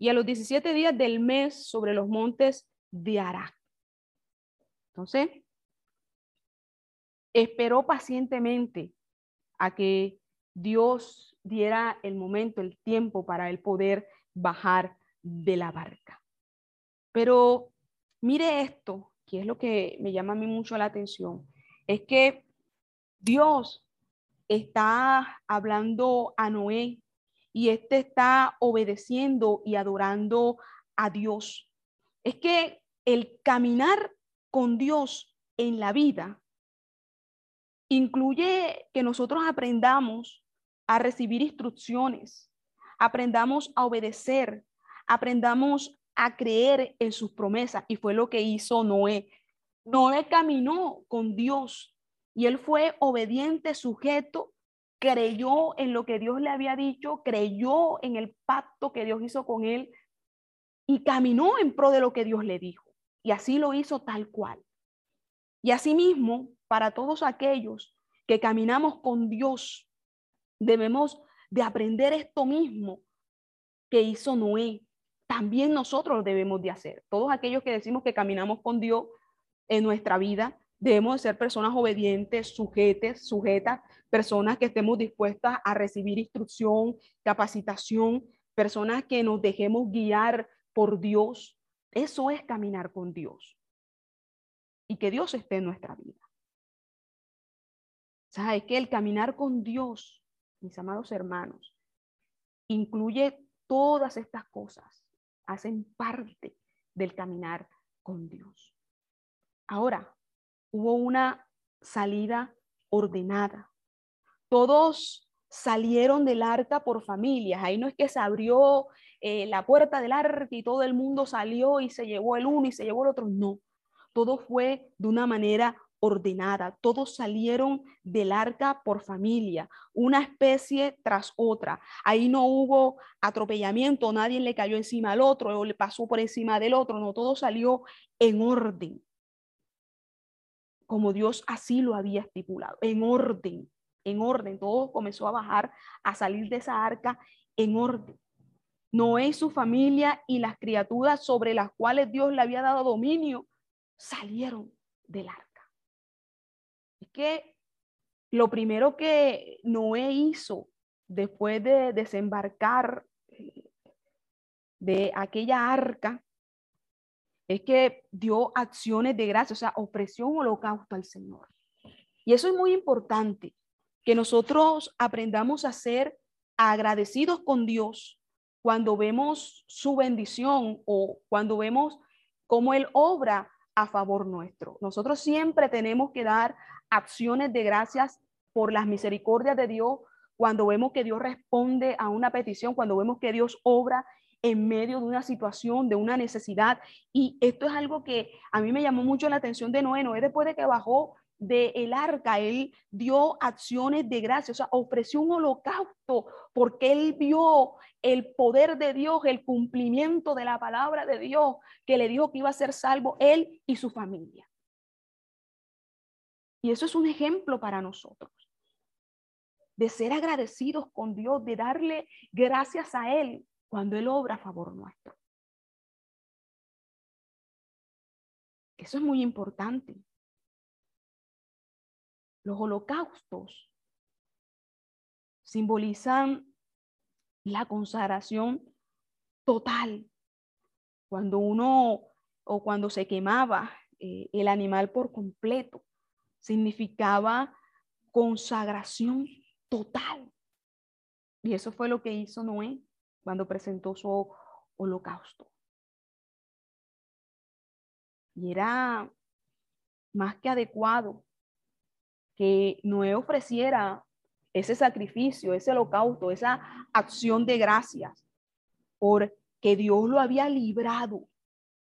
y a los 17 días del mes sobre los montes de Ará. Entonces, esperó pacientemente a que Dios diera el momento, el tiempo para él poder bajar de la barca. Pero mire esto, que es lo que me llama a mí mucho la atención, es que Dios está hablando a Noé y este está obedeciendo y adorando a Dios. Es que el caminar con Dios en la vida incluye que nosotros aprendamos a recibir instrucciones, aprendamos a obedecer, aprendamos a creer en sus promesas. Y fue lo que hizo Noé. Noé caminó con Dios y él fue obediente, sujeto, creyó en lo que Dios le había dicho, creyó en el pacto que Dios hizo con él y caminó en pro de lo que Dios le dijo. Y así lo hizo tal cual. Y asimismo, para todos aquellos que caminamos con Dios, debemos de aprender esto mismo que hizo Noé. También nosotros debemos de hacer. Todos aquellos que decimos que caminamos con Dios en nuestra vida, Debemos de ser personas obedientes, sujetes, sujetas, personas que estemos dispuestas a recibir instrucción, capacitación, personas que nos dejemos guiar por Dios. Eso es caminar con Dios. Y que Dios esté en nuestra vida. ¿Sabes que el caminar con Dios, mis amados hermanos, incluye todas estas cosas, hacen parte del caminar con Dios. Ahora, hubo una salida ordenada. Todos salieron del arca por familias. Ahí no es que se abrió eh, la puerta del arca y todo el mundo salió y se llevó el uno y se llevó el otro. No, todo fue de una manera ordenada. Todos salieron del arca por familia, una especie tras otra. Ahí no hubo atropellamiento, nadie le cayó encima al otro o le pasó por encima del otro. No, todo salió en orden como Dios así lo había estipulado, en orden, en orden. Todo comenzó a bajar, a salir de esa arca en orden. Noé y su familia y las criaturas sobre las cuales Dios le había dado dominio salieron del arca. Es que lo primero que Noé hizo después de desembarcar eh, de aquella arca es que dio acciones de gracia, o sea, ofreció un holocausto al Señor. Y eso es muy importante, que nosotros aprendamos a ser agradecidos con Dios cuando vemos su bendición o cuando vemos cómo Él obra a favor nuestro. Nosotros siempre tenemos que dar acciones de gracias por las misericordias de Dios cuando vemos que Dios responde a una petición, cuando vemos que Dios obra en medio de una situación, de una necesidad. Y esto es algo que a mí me llamó mucho la atención de Noé. Noé después de que bajó del el arca, él dio acciones de gracia, o sea, ofreció un holocausto porque él vio el poder de Dios, el cumplimiento de la palabra de Dios, que le dijo que iba a ser salvo él y su familia. Y eso es un ejemplo para nosotros, de ser agradecidos con Dios, de darle gracias a Él cuando Él obra a favor nuestro. Eso es muy importante. Los holocaustos simbolizan la consagración total. Cuando uno o cuando se quemaba eh, el animal por completo, significaba consagración total. Y eso fue lo que hizo Noé cuando presentó su holocausto. Y era más que adecuado que Noé ofreciera ese sacrificio, ese holocausto, esa acción de gracias, porque Dios lo había librado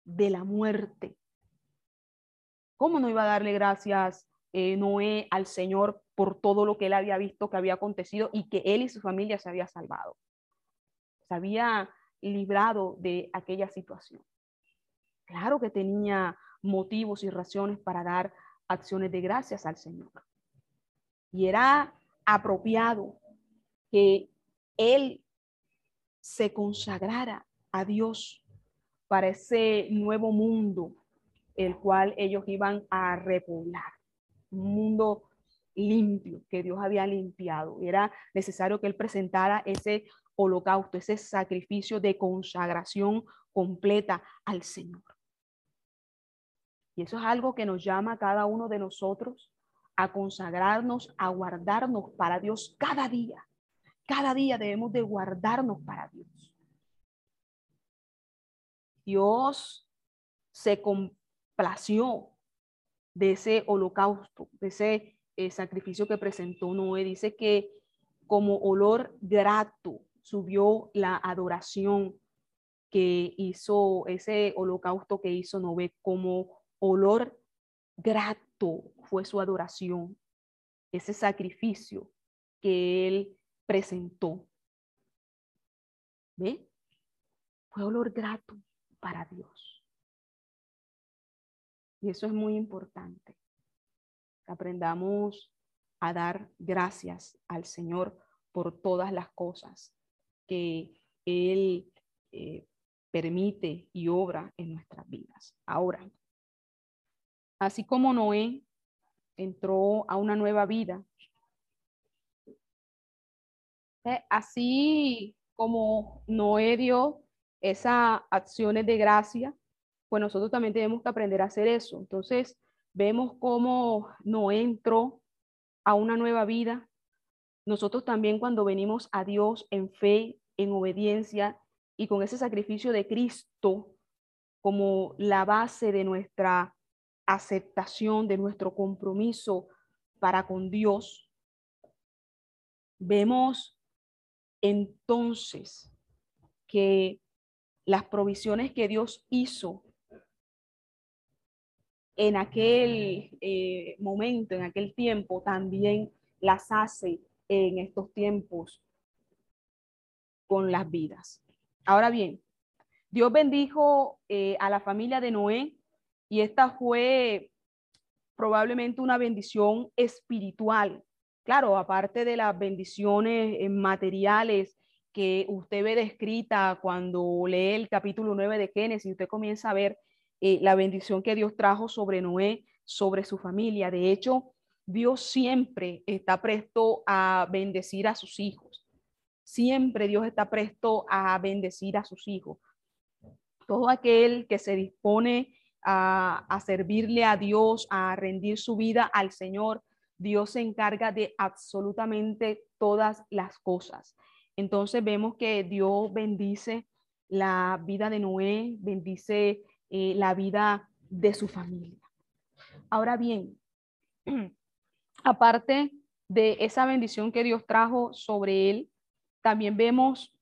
de la muerte. ¿Cómo no iba a darle gracias eh, Noé al Señor por todo lo que él había visto que había acontecido y que él y su familia se había salvado? Había librado de aquella situación. Claro que tenía motivos y razones para dar acciones de gracias al Señor. Y era apropiado que él se consagrara a Dios para ese nuevo mundo el cual ellos iban a repoblar. Un mundo limpio que Dios había limpiado. Era necesario que él presentara ese holocausto, ese sacrificio de consagración completa al Señor. Y eso es algo que nos llama a cada uno de nosotros a consagrarnos, a guardarnos para Dios cada día. Cada día debemos de guardarnos para Dios. Dios se complació de ese holocausto, de ese eh, sacrificio que presentó Noé. Dice que como olor grato subió la adoración que hizo, ese holocausto que hizo Noé, como olor grato fue su adoración, ese sacrificio que él presentó. ¿Ve? Fue olor grato para Dios. Y eso es muy importante. aprendamos a dar gracias al Señor por todas las cosas que Él eh, permite y obra en nuestras vidas. Ahora, así como Noé entró a una nueva vida. Eh, así como Noé dio esas acciones de gracia, pues nosotros también tenemos que aprender a hacer eso. Entonces, vemos cómo Noé entró a una nueva vida. Nosotros también cuando venimos a Dios en fe, en obediencia y con ese sacrificio de Cristo como la base de nuestra aceptación de nuestro compromiso para con Dios, vemos entonces que las provisiones que Dios hizo en aquel eh, momento, en aquel tiempo, también las hace en estos tiempos con las vidas. Ahora bien, Dios bendijo eh, a la familia de Noé y esta fue probablemente una bendición espiritual. Claro, aparte de las bendiciones eh, materiales que usted ve descrita cuando lee el capítulo 9 de Génesis, usted comienza a ver eh, la bendición que Dios trajo sobre Noé, sobre su familia. De hecho, Dios siempre está presto a bendecir a sus hijos. Siempre Dios está presto a bendecir a sus hijos. Todo aquel que se dispone a, servirle a Dios, a rendir su vida al Señor, Dios se encarga de absolutamente todas las cosas. Entonces vemos que Dios bendice la vida de Noé, bendice eh, la vida de su familia. Ahora bien, aparte de esa bendición que Dios trajo sobre él, también vemos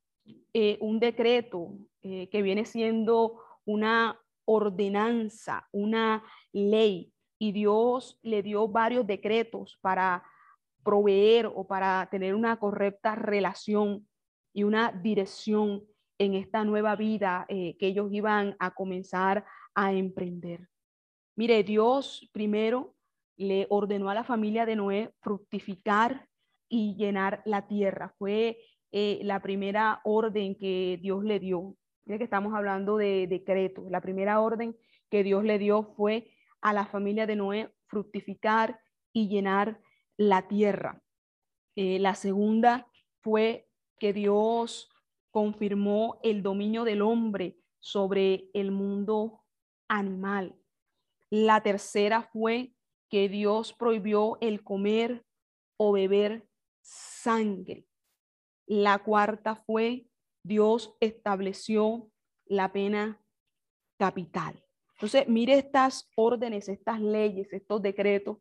eh, un decreto eh, que viene siendo una ordenanza, una ley, y Dios le dio varios decretos para proveer o para tener una correcta relación y una dirección en esta nueva vida eh, que ellos iban a comenzar a emprender. Mire, Dios primero le ordenó a la familia de Noé fructificar y llenar la tierra. Fue eh, la primera orden que Dios le dio. Que estamos hablando de decretos. La primera orden que Dios le dio fue a la familia de Noé fructificar y llenar la tierra. Eh, la segunda fue que Dios confirmó el dominio del hombre sobre el mundo animal. La tercera fue que Dios prohibió el comer o beber sangre. La cuarta fue Dios estableció la pena capital. Entonces, mire estas órdenes, estas leyes, estos decretos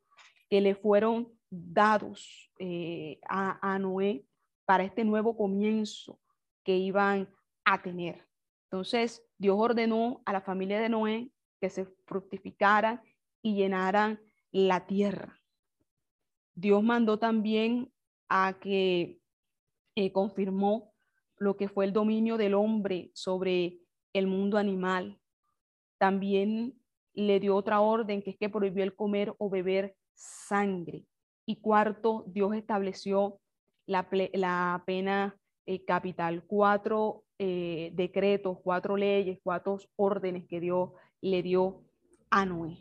que le fueron dados eh, a, a Noé para este nuevo comienzo que iban a tener. Entonces, Dios ordenó a la familia de Noé que se fructificaran y llenaran la tierra. Dios mandó también a que eh, confirmó lo que fue el dominio del hombre sobre el mundo animal. También le dio otra orden que es que prohibió el comer o beber sangre. Y cuarto, Dios estableció la, la pena eh, capital. Cuatro eh, decretos, cuatro leyes, cuatro órdenes que Dios le dio a Noé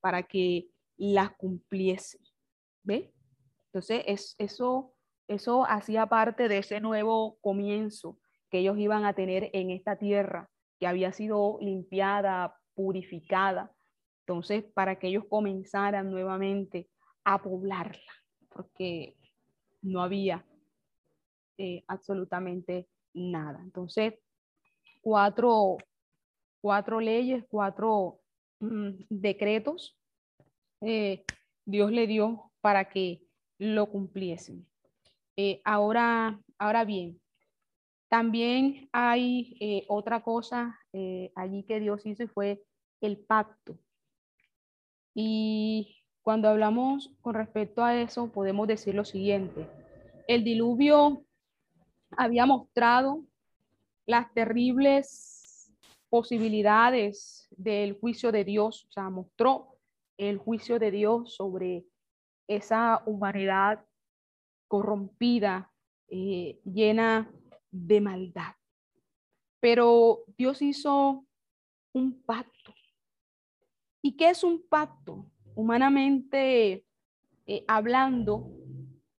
para que las cumpliese. ¿Ve? Entonces, es, eso, eso hacía parte de ese nuevo comienzo que ellos iban a tener en esta tierra que había sido limpiada, purificada. Entonces, para que ellos comenzaran nuevamente a poblarla, porque no había eh, absolutamente nada. Entonces, cuatro, cuatro leyes, cuatro decretos eh, Dios le dio para que lo cumpliesen. Eh, ahora, ahora bien, también hay otra cosa allí que Dios hizo y fue el pacto. Y cuando hablamos con respecto a eso, podemos decir lo siguiente. El diluvio había mostrado las terribles posibilidades del juicio de Dios, o sea, mostró el juicio de Dios sobre esa humanidad corrompida, eh, llena de maldad. Pero Dios hizo un pacto. ¿Y qué es un pacto? humanamente eh, hablando,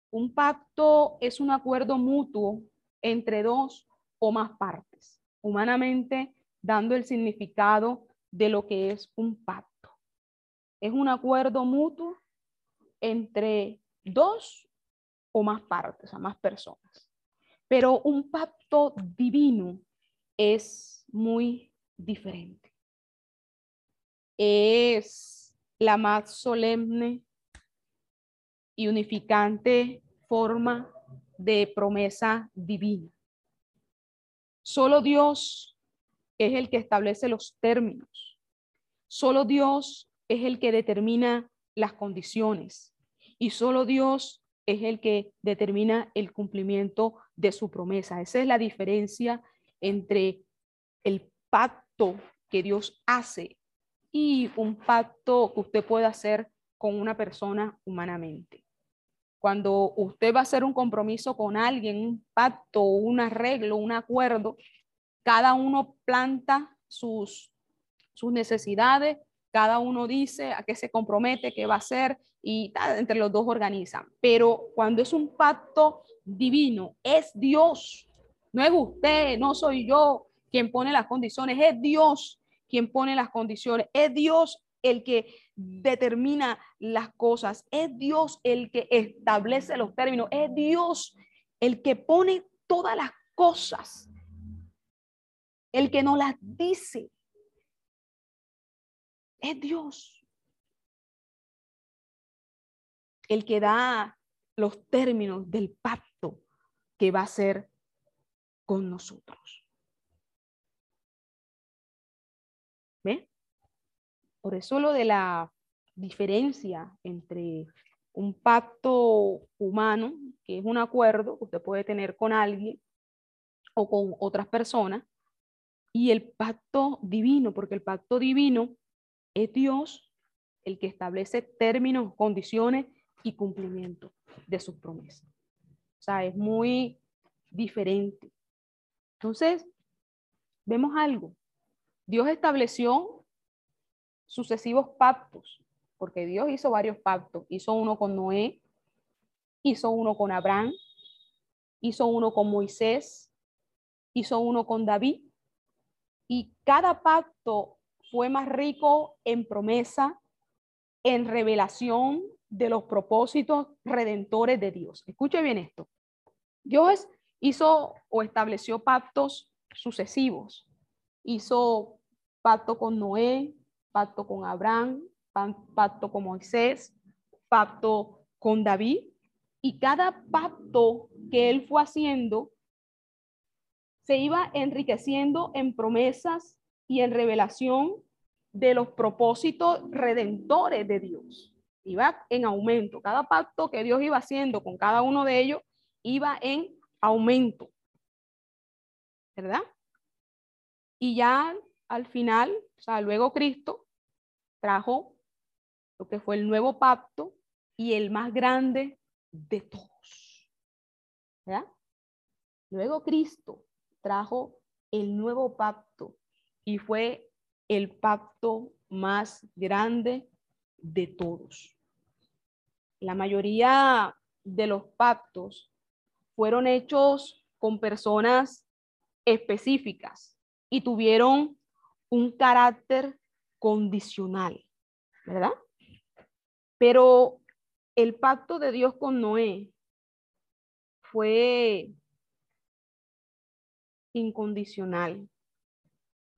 un pacto es un acuerdo mutuo entre dos o más partes, humanamente dando el significado de lo que es un pacto. Es un acuerdo mutuo entre dos o más partes, o más personas. Pero un pacto divino es muy diferente. Es la más solemne y unificante forma de promesa divina. Solo Dios es el que establece los términos. Solo Dios es el que determina las condiciones. Y solo Dios es el que determina el cumplimiento de su promesa. Esa es la diferencia entre el pacto que Dios hace y un pacto que usted puede hacer con una persona humanamente. Cuando usted va a hacer un compromiso con alguien, un pacto, un arreglo, un acuerdo, cada uno planta sus, sus necesidades, cada uno dice a qué se compromete, qué va a hacer y entre los dos organizan. Pero cuando es un pacto divino, es Dios, no es usted, no soy yo quien pone las condiciones, es Dios quien pone las condiciones, es Dios el que determina las cosas, es Dios el que establece los términos, es Dios el que pone todas las cosas, el que nos las dice. Es Dios el que da los términos del pacto que va a ser con nosotros. ¿Ve? Por eso lo de la diferencia entre un pacto humano, que es un acuerdo que usted puede tener con alguien o con otras personas, y el pacto divino, porque el pacto divino es Dios el que establece términos, condiciones y cumplimiento de sus promesas. O sea, es muy diferente. Entonces, vemos algo. Dios estableció sucesivos pactos, porque Dios hizo varios pactos. Hizo uno con Noé, hizo uno con Abraham, hizo uno con Moisés, hizo uno con David. Y cada pacto fue más rico en promesa, en revelación de los propósitos redentores de Dios. Escuche bien esto. Dios hizo o estableció pactos sucesivos. Hizo pacto con Noé, pacto con Abraham, pacto con Moisés, pacto con David. Y cada pacto que él fue haciendo se iba enriqueciendo en promesas y en revelación de los propósitos redentores de Dios. Iba en aumento. Cada pacto que Dios iba haciendo con cada uno de ellos iba en aumento. ¿Verdad? Y ya al final, o sea, luego Cristo trajo lo que fue el nuevo pacto y el más grande de todos. ¿Verdad? Luego Cristo trajo el nuevo pacto y fue el pacto más grande de todos. La mayoría de los pactos fueron hechos con personas específicas y tuvieron un carácter condicional, ¿verdad? Pero el pacto de Dios con Noé fue incondicional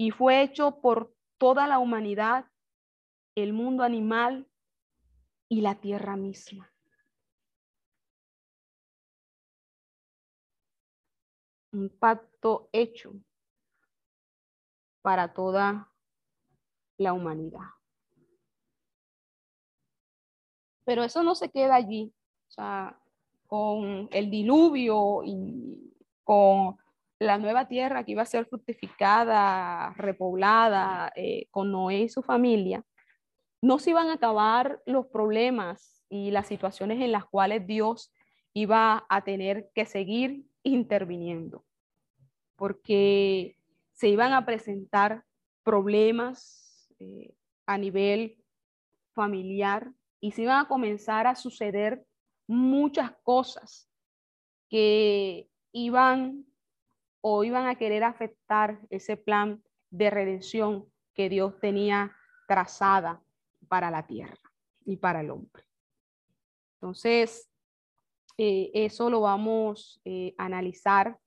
y fue hecho por toda la humanidad, el mundo animal y la tierra misma. Un pacto hecho para toda la humanidad. Pero eso no se queda allí. O sea, con el diluvio y con la nueva tierra que iba a ser fructificada, repoblada eh, con Noé y su familia, no se iban a acabar los problemas y las situaciones en las cuales Dios iba a tener que seguir interviniendo, porque se iban a presentar problemas eh, a nivel familiar y se iban a comenzar a suceder muchas cosas que iban o iban a querer afectar ese plan de redención que Dios tenía trazada para la tierra y para el hombre. Entonces, eh, eso lo vamos eh, a analizar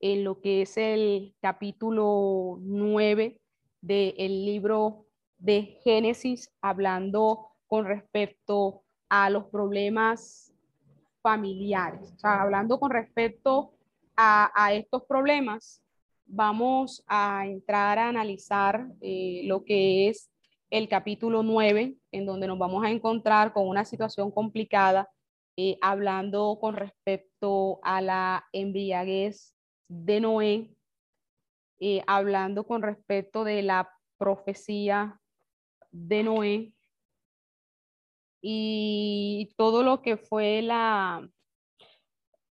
en lo que es el capítulo 9 del libro de Génesis, hablando con respecto a los problemas familiares, o sea, hablando con respecto a, estos problemas, vamos a entrar a analizar eh, lo que es el capítulo 9, en donde nos vamos a encontrar con una situación complicada, eh, hablando con respecto a la embriaguez de Noé, eh, hablando con respecto de la profecía de Noé y todo lo que fue la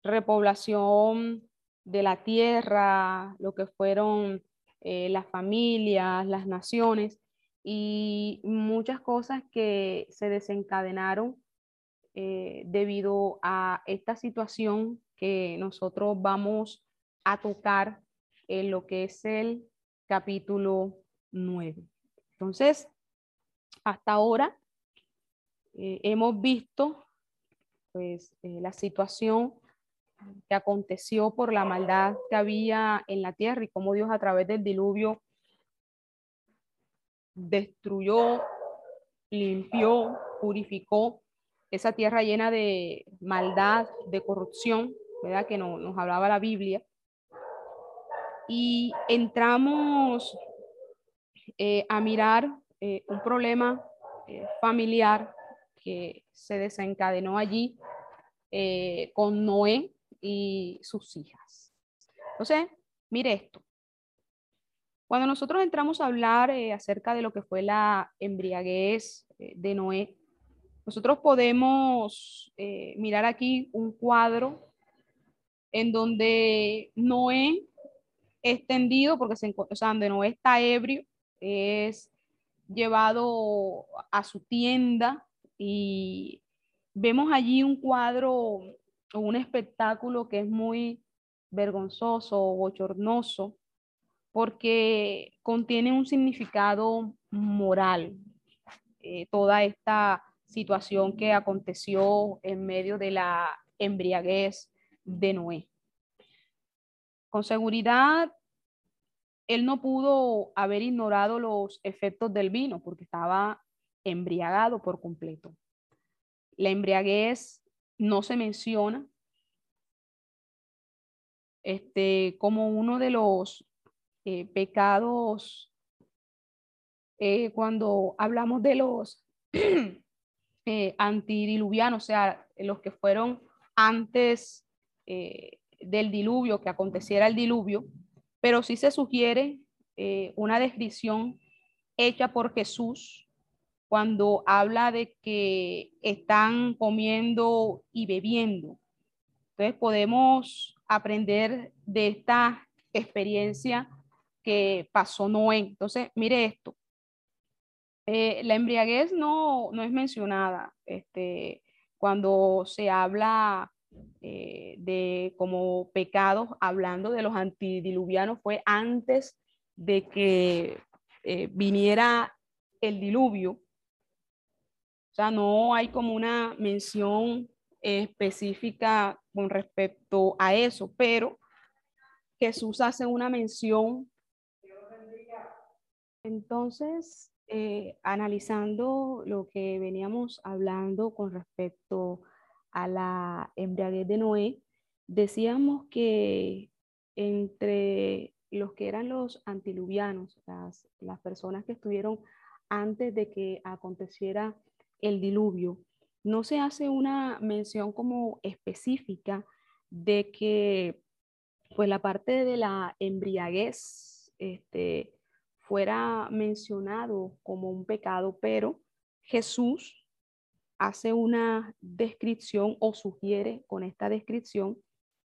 repoblación de la tierra, lo que fueron eh, las familias, las naciones y muchas cosas que se desencadenaron eh, debido a esta situación que nosotros vamos a tocar en lo que es el capítulo 9. Entonces, hasta ahora eh, hemos visto pues la situación que aconteció por la maldad que había en la tierra y cómo Dios a través del diluvio destruyó, limpió, purificó esa tierra llena de maldad, de corrupción, ¿verdad? Que nos hablaba la Biblia. y entramos eh, a mirar eh, un problema eh, familiar que se desencadenó allí con Noé y sus hijas. Entonces, mire esto. Cuando nosotros entramos a hablar acerca de lo que fue la embriaguez de Noé, nosotros podemos mirar aquí un cuadro en donde Noé extendido, porque se, o sea, donde Noé está ebrio, es llevado a su tienda y vemos allí un cuadro o un espectáculo que es muy vergonzoso, bochornoso, porque contiene un significado moral. Eh, toda esta situación que aconteció en medio de la embriaguez de Noé. Con seguridad, él no pudo haber ignorado los efectos del vino porque estaba embriagado por completo. La embriaguez no se menciona este, como uno de los eh, pecados eh, cuando hablamos de los eh, antidiluvianos, o sea, los que fueron antes del diluvio, que aconteciera el diluvio, pero sí se sugiere eh, una descripción hecha por Jesús cuando habla de que están comiendo y bebiendo. Entonces podemos aprender de esta experiencia que pasó Noé. Entonces, mire esto. Eh, la embriaguez no, no es mencionada este, cuando se habla eh, de como pecados, hablando de los antidiluvianos, fue antes de que eh, viniera el diluvio. Sea, no hay como una mención específica con respecto a eso, pero Jesús hace una mención. Entonces, eh, analizando lo que veníamos hablando con respecto a a la embriaguez de Noé, decíamos que entre los que eran los antiluvianos, las, las personas que estuvieron antes de que aconteciera el diluvio, no se hace una mención como específica de que pues la parte de la embriaguez este, fuera mencionado como un pecado, pero Jesús hace una descripción o sugiere con esta descripción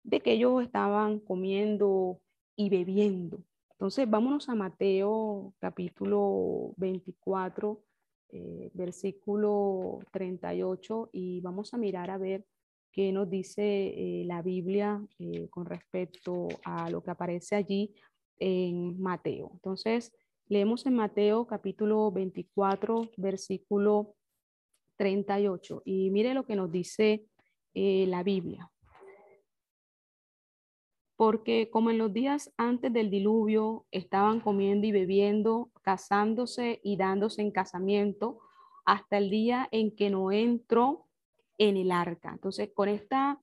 de que ellos estaban comiendo y bebiendo. Entonces, vámonos a Mateo capítulo 24, eh, versículo 38, y vamos a mirar a ver qué nos dice eh, la Biblia eh, con respecto a lo que aparece allí en Mateo. Entonces, leemos en Mateo capítulo 24, versículo 38. Y mire lo que nos dice la Biblia. Porque como en los días antes del diluvio estaban comiendo y bebiendo, casándose y dándose en casamiento, hasta el día en que no entró en el arca. Entonces, con esta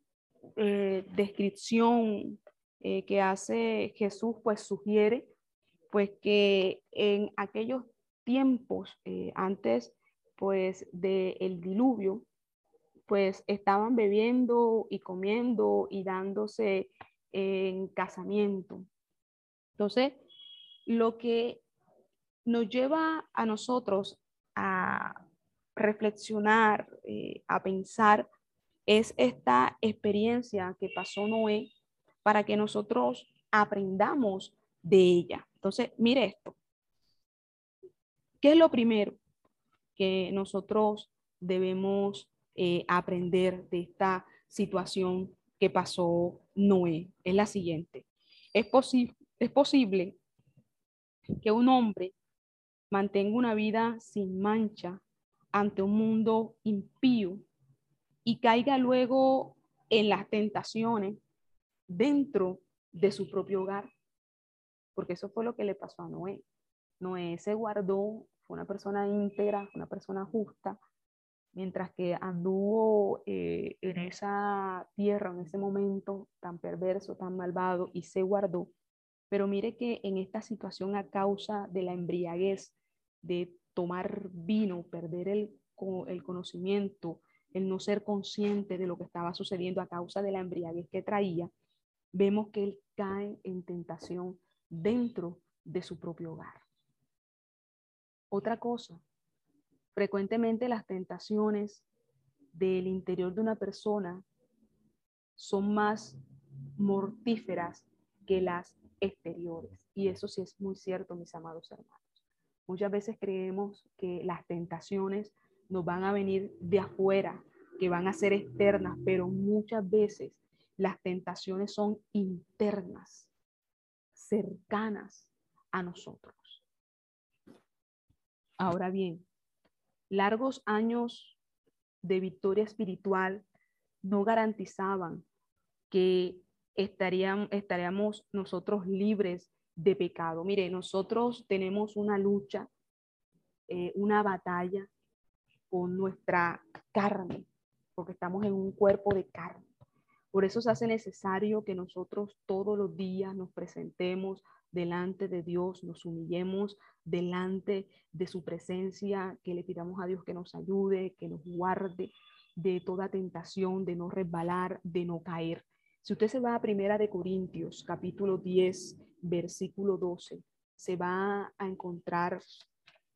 eh, descripción eh, que hace Jesús, pues sugiere pues que en aquellos tiempos antes pues del diluvio, pues estaban bebiendo y comiendo y dándose en casamiento. Entonces, lo que nos lleva a nosotros a reflexionar, eh, a pensar, es esta experiencia que pasó Noé para que nosotros aprendamos de ella. Entonces, mire esto. ¿Qué es lo primero? que nosotros debemos eh, aprender de esta situación que pasó Noé. Es la siguiente. Es, es posible que un hombre mantenga una vida sin mancha ante un mundo impío y caiga luego en las tentaciones dentro de su propio hogar. Porque eso fue lo que le pasó a Noé. Noé se guardó fue una persona íntegra, una persona justa, mientras que anduvo eh, en esa tierra, en ese momento tan perverso, tan malvado, y se guardó, Pero mire que en esta situación a causa de la embriaguez, de tomar vino, perder el, el conocimiento, el no ser consciente de lo que estaba sucediendo a causa de la embriaguez que traía, vemos que él cae en tentación dentro de su propio hogar. Otra cosa, frecuentemente las tentaciones del interior de una persona son más mortíferas que las exteriores. Y eso sí es muy cierto, mis amados hermanos. Muchas veces creemos que las tentaciones nos van a venir de afuera, que van a ser externas, pero muchas veces las tentaciones son internas, cercanas a nosotros. Ahora bien, largos años de victoria espiritual no garantizaban que estaríamos, nosotros libres de pecado. Mire, nosotros tenemos una lucha, eh, una batalla con nuestra carne, porque estamos en un cuerpo de carne. Por eso se hace necesario que nosotros todos los días nos presentemos delante de Dios, nos humillemos delante de su presencia, que le pidamos a Dios que nos ayude, que nos guarde de toda tentación, de no resbalar, de no caer. Si usted se va a Primera de Corintios, capítulo 10, versículo 12, se va a encontrar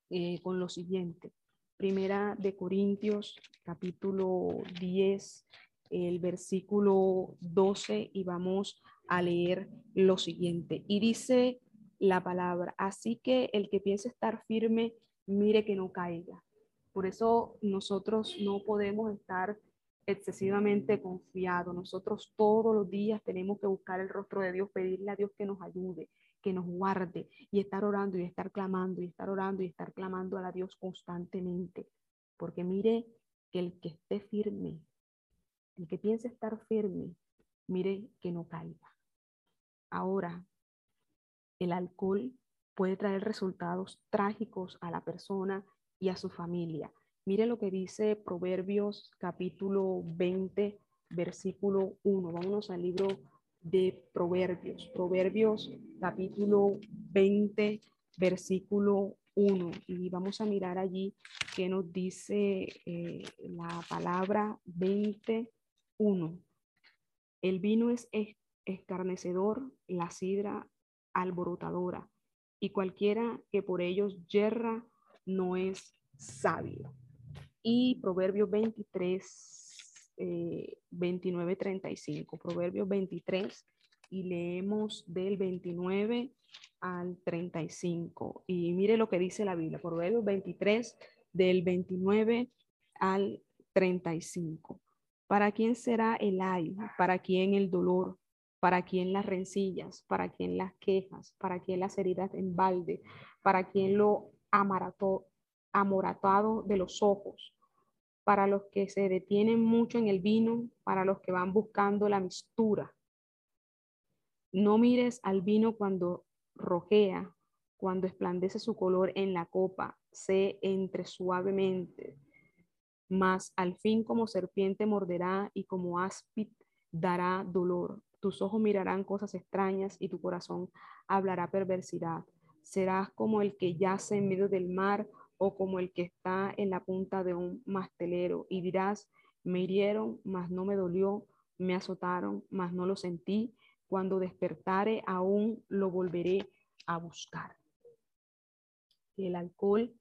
eh, con lo siguiente. Primera de Corintios, capítulo 10, el versículo 12, y vamos a leer lo siguiente. Y dice la palabra, así que el que piense estar firme, mire que no caiga. Por eso nosotros no podemos estar excesivamente confiados. Nosotros todos los días tenemos que buscar el rostro de Dios, pedirle a Dios que nos ayude, que nos guarde y estar orando y estar clamando y estar orando y estar clamando a Dios constantemente. Porque mire que el que esté firme, el que piense estar firme, mire que no caiga. Ahora, el alcohol puede traer resultados trágicos a la persona y a su familia. Mire lo que dice Proverbios capítulo 20, versículo 1. Vámonos al libro de Proverbios. Proverbios capítulo 20, versículo 1. Y vamos a mirar allí qué nos dice eh, la palabra 21. El vino es escarnecedor, la sidra alborotadora, y cualquiera que por ellos yerra no es sabio. Y Proverbios 23, 29, 35. Proverbios 23 y leemos del 29 al 35. Y mire lo que dice la Biblia, Proverbios 23 del 29 al 35. ¿Para quién será el ay? ¿Para quién el dolor? ¿Para quién las rencillas? ¿Para quién las quejas? ¿Para quién las heridas en balde? ¿Para quién lo amoratado de los ojos? para los que se detienen mucho en el vino, para los que van buscando la mistura. No mires al vino cuando rojea, cuando esplandece su color en la copa, sé entre suavemente, mas al fin como serpiente morderá y como áspid dará dolor. Tus ojos mirarán cosas extrañas y tu corazón hablará perversidad. Serás como el que yace en medio del mar o como el que está en la punta de un mastelero y dirás, me hirieron, mas no me dolió, me azotaron, mas no lo sentí, cuando despertare aún lo volveré a buscar. El alcohol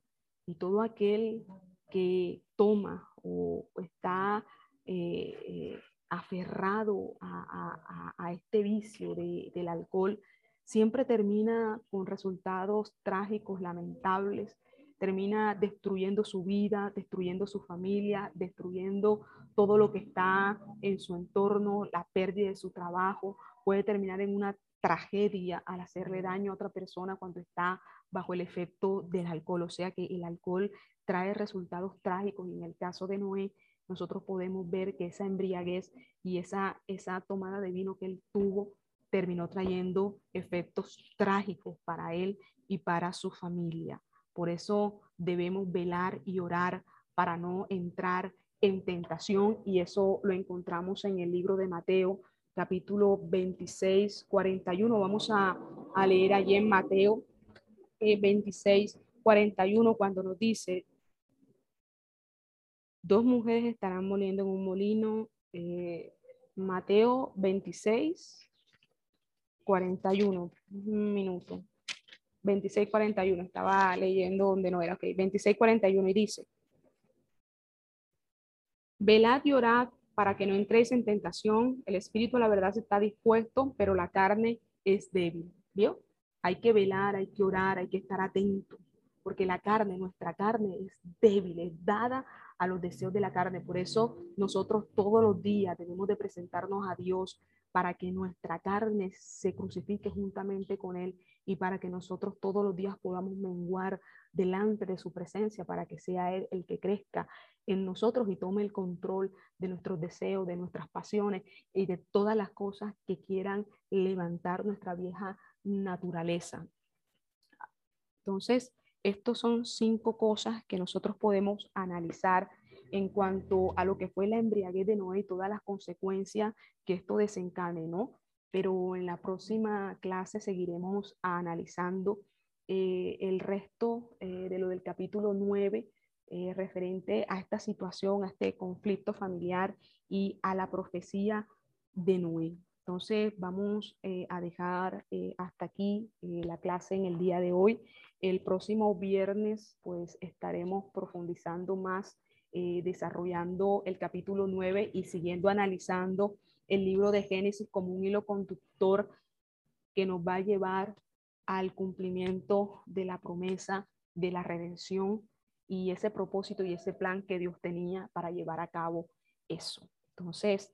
y todo aquel que toma o está eh, eh, aferrado a, este vicio del alcohol, siempre termina con resultados trágicos, lamentables, termina destruyendo su vida, destruyendo su familia, destruyendo todo lo que está en su entorno, la pérdida de su trabajo, puede terminar en una tragedia al hacerle daño a otra persona cuando está bajo el efecto del alcohol. O sea que el alcohol trae resultados trágicos y en el caso de Noé nosotros podemos ver que esa embriaguez y esa, esa tomada de vino que él tuvo terminó trayendo efectos trágicos para él y para su familia. Por eso debemos velar y orar para no entrar en tentación y eso lo encontramos en el libro de Mateo, capítulo 26, 41. Vamos a, leer allí en Mateo 26, eh, 41, cuando nos dice, dos mujeres estarán moliendo en un molino. Eh, Mateo 26, 41. Un minuto. 26, 41. Estaba leyendo donde no era. Ok, 26, 41 y dice, velad y orad para que no entréis en tentación. El espíritu, la verdad, está dispuesto, pero la carne es débil. ¿Vio? Hay que velar, hay que orar, hay que estar atento, porque la carne, nuestra carne es débil, es dada a los deseos de la carne. Por eso nosotros todos los días debemos de presentarnos a Dios para que nuestra carne se crucifique juntamente con Él y para que nosotros todos los días podamos menguar delante de su presencia, para que sea Él el que crezca en nosotros y tome el control de nuestros deseos, de nuestras pasiones y de todas las cosas que quieran levantar nuestra vieja naturaleza. Entonces, estos son cinco cosas que nosotros podemos analizar en cuanto a lo que fue la embriaguez de Noé y todas las consecuencias que esto desencadenó. Pero en la próxima clase seguiremos analizando eh, el resto eh, de lo del capítulo 9 eh, referente a esta situación, a este conflicto familiar y a la profecía de Noé. Entonces vamos a dejar hasta aquí la clase en el día de hoy. El próximo viernes pues estaremos profundizando más, eh, desarrollando el capítulo 9 y siguiendo analizando el libro de Génesis como un hilo conductor que nos va a llevar al cumplimiento de la promesa de la redención y ese propósito y ese plan que Dios tenía para llevar a cabo eso. Entonces,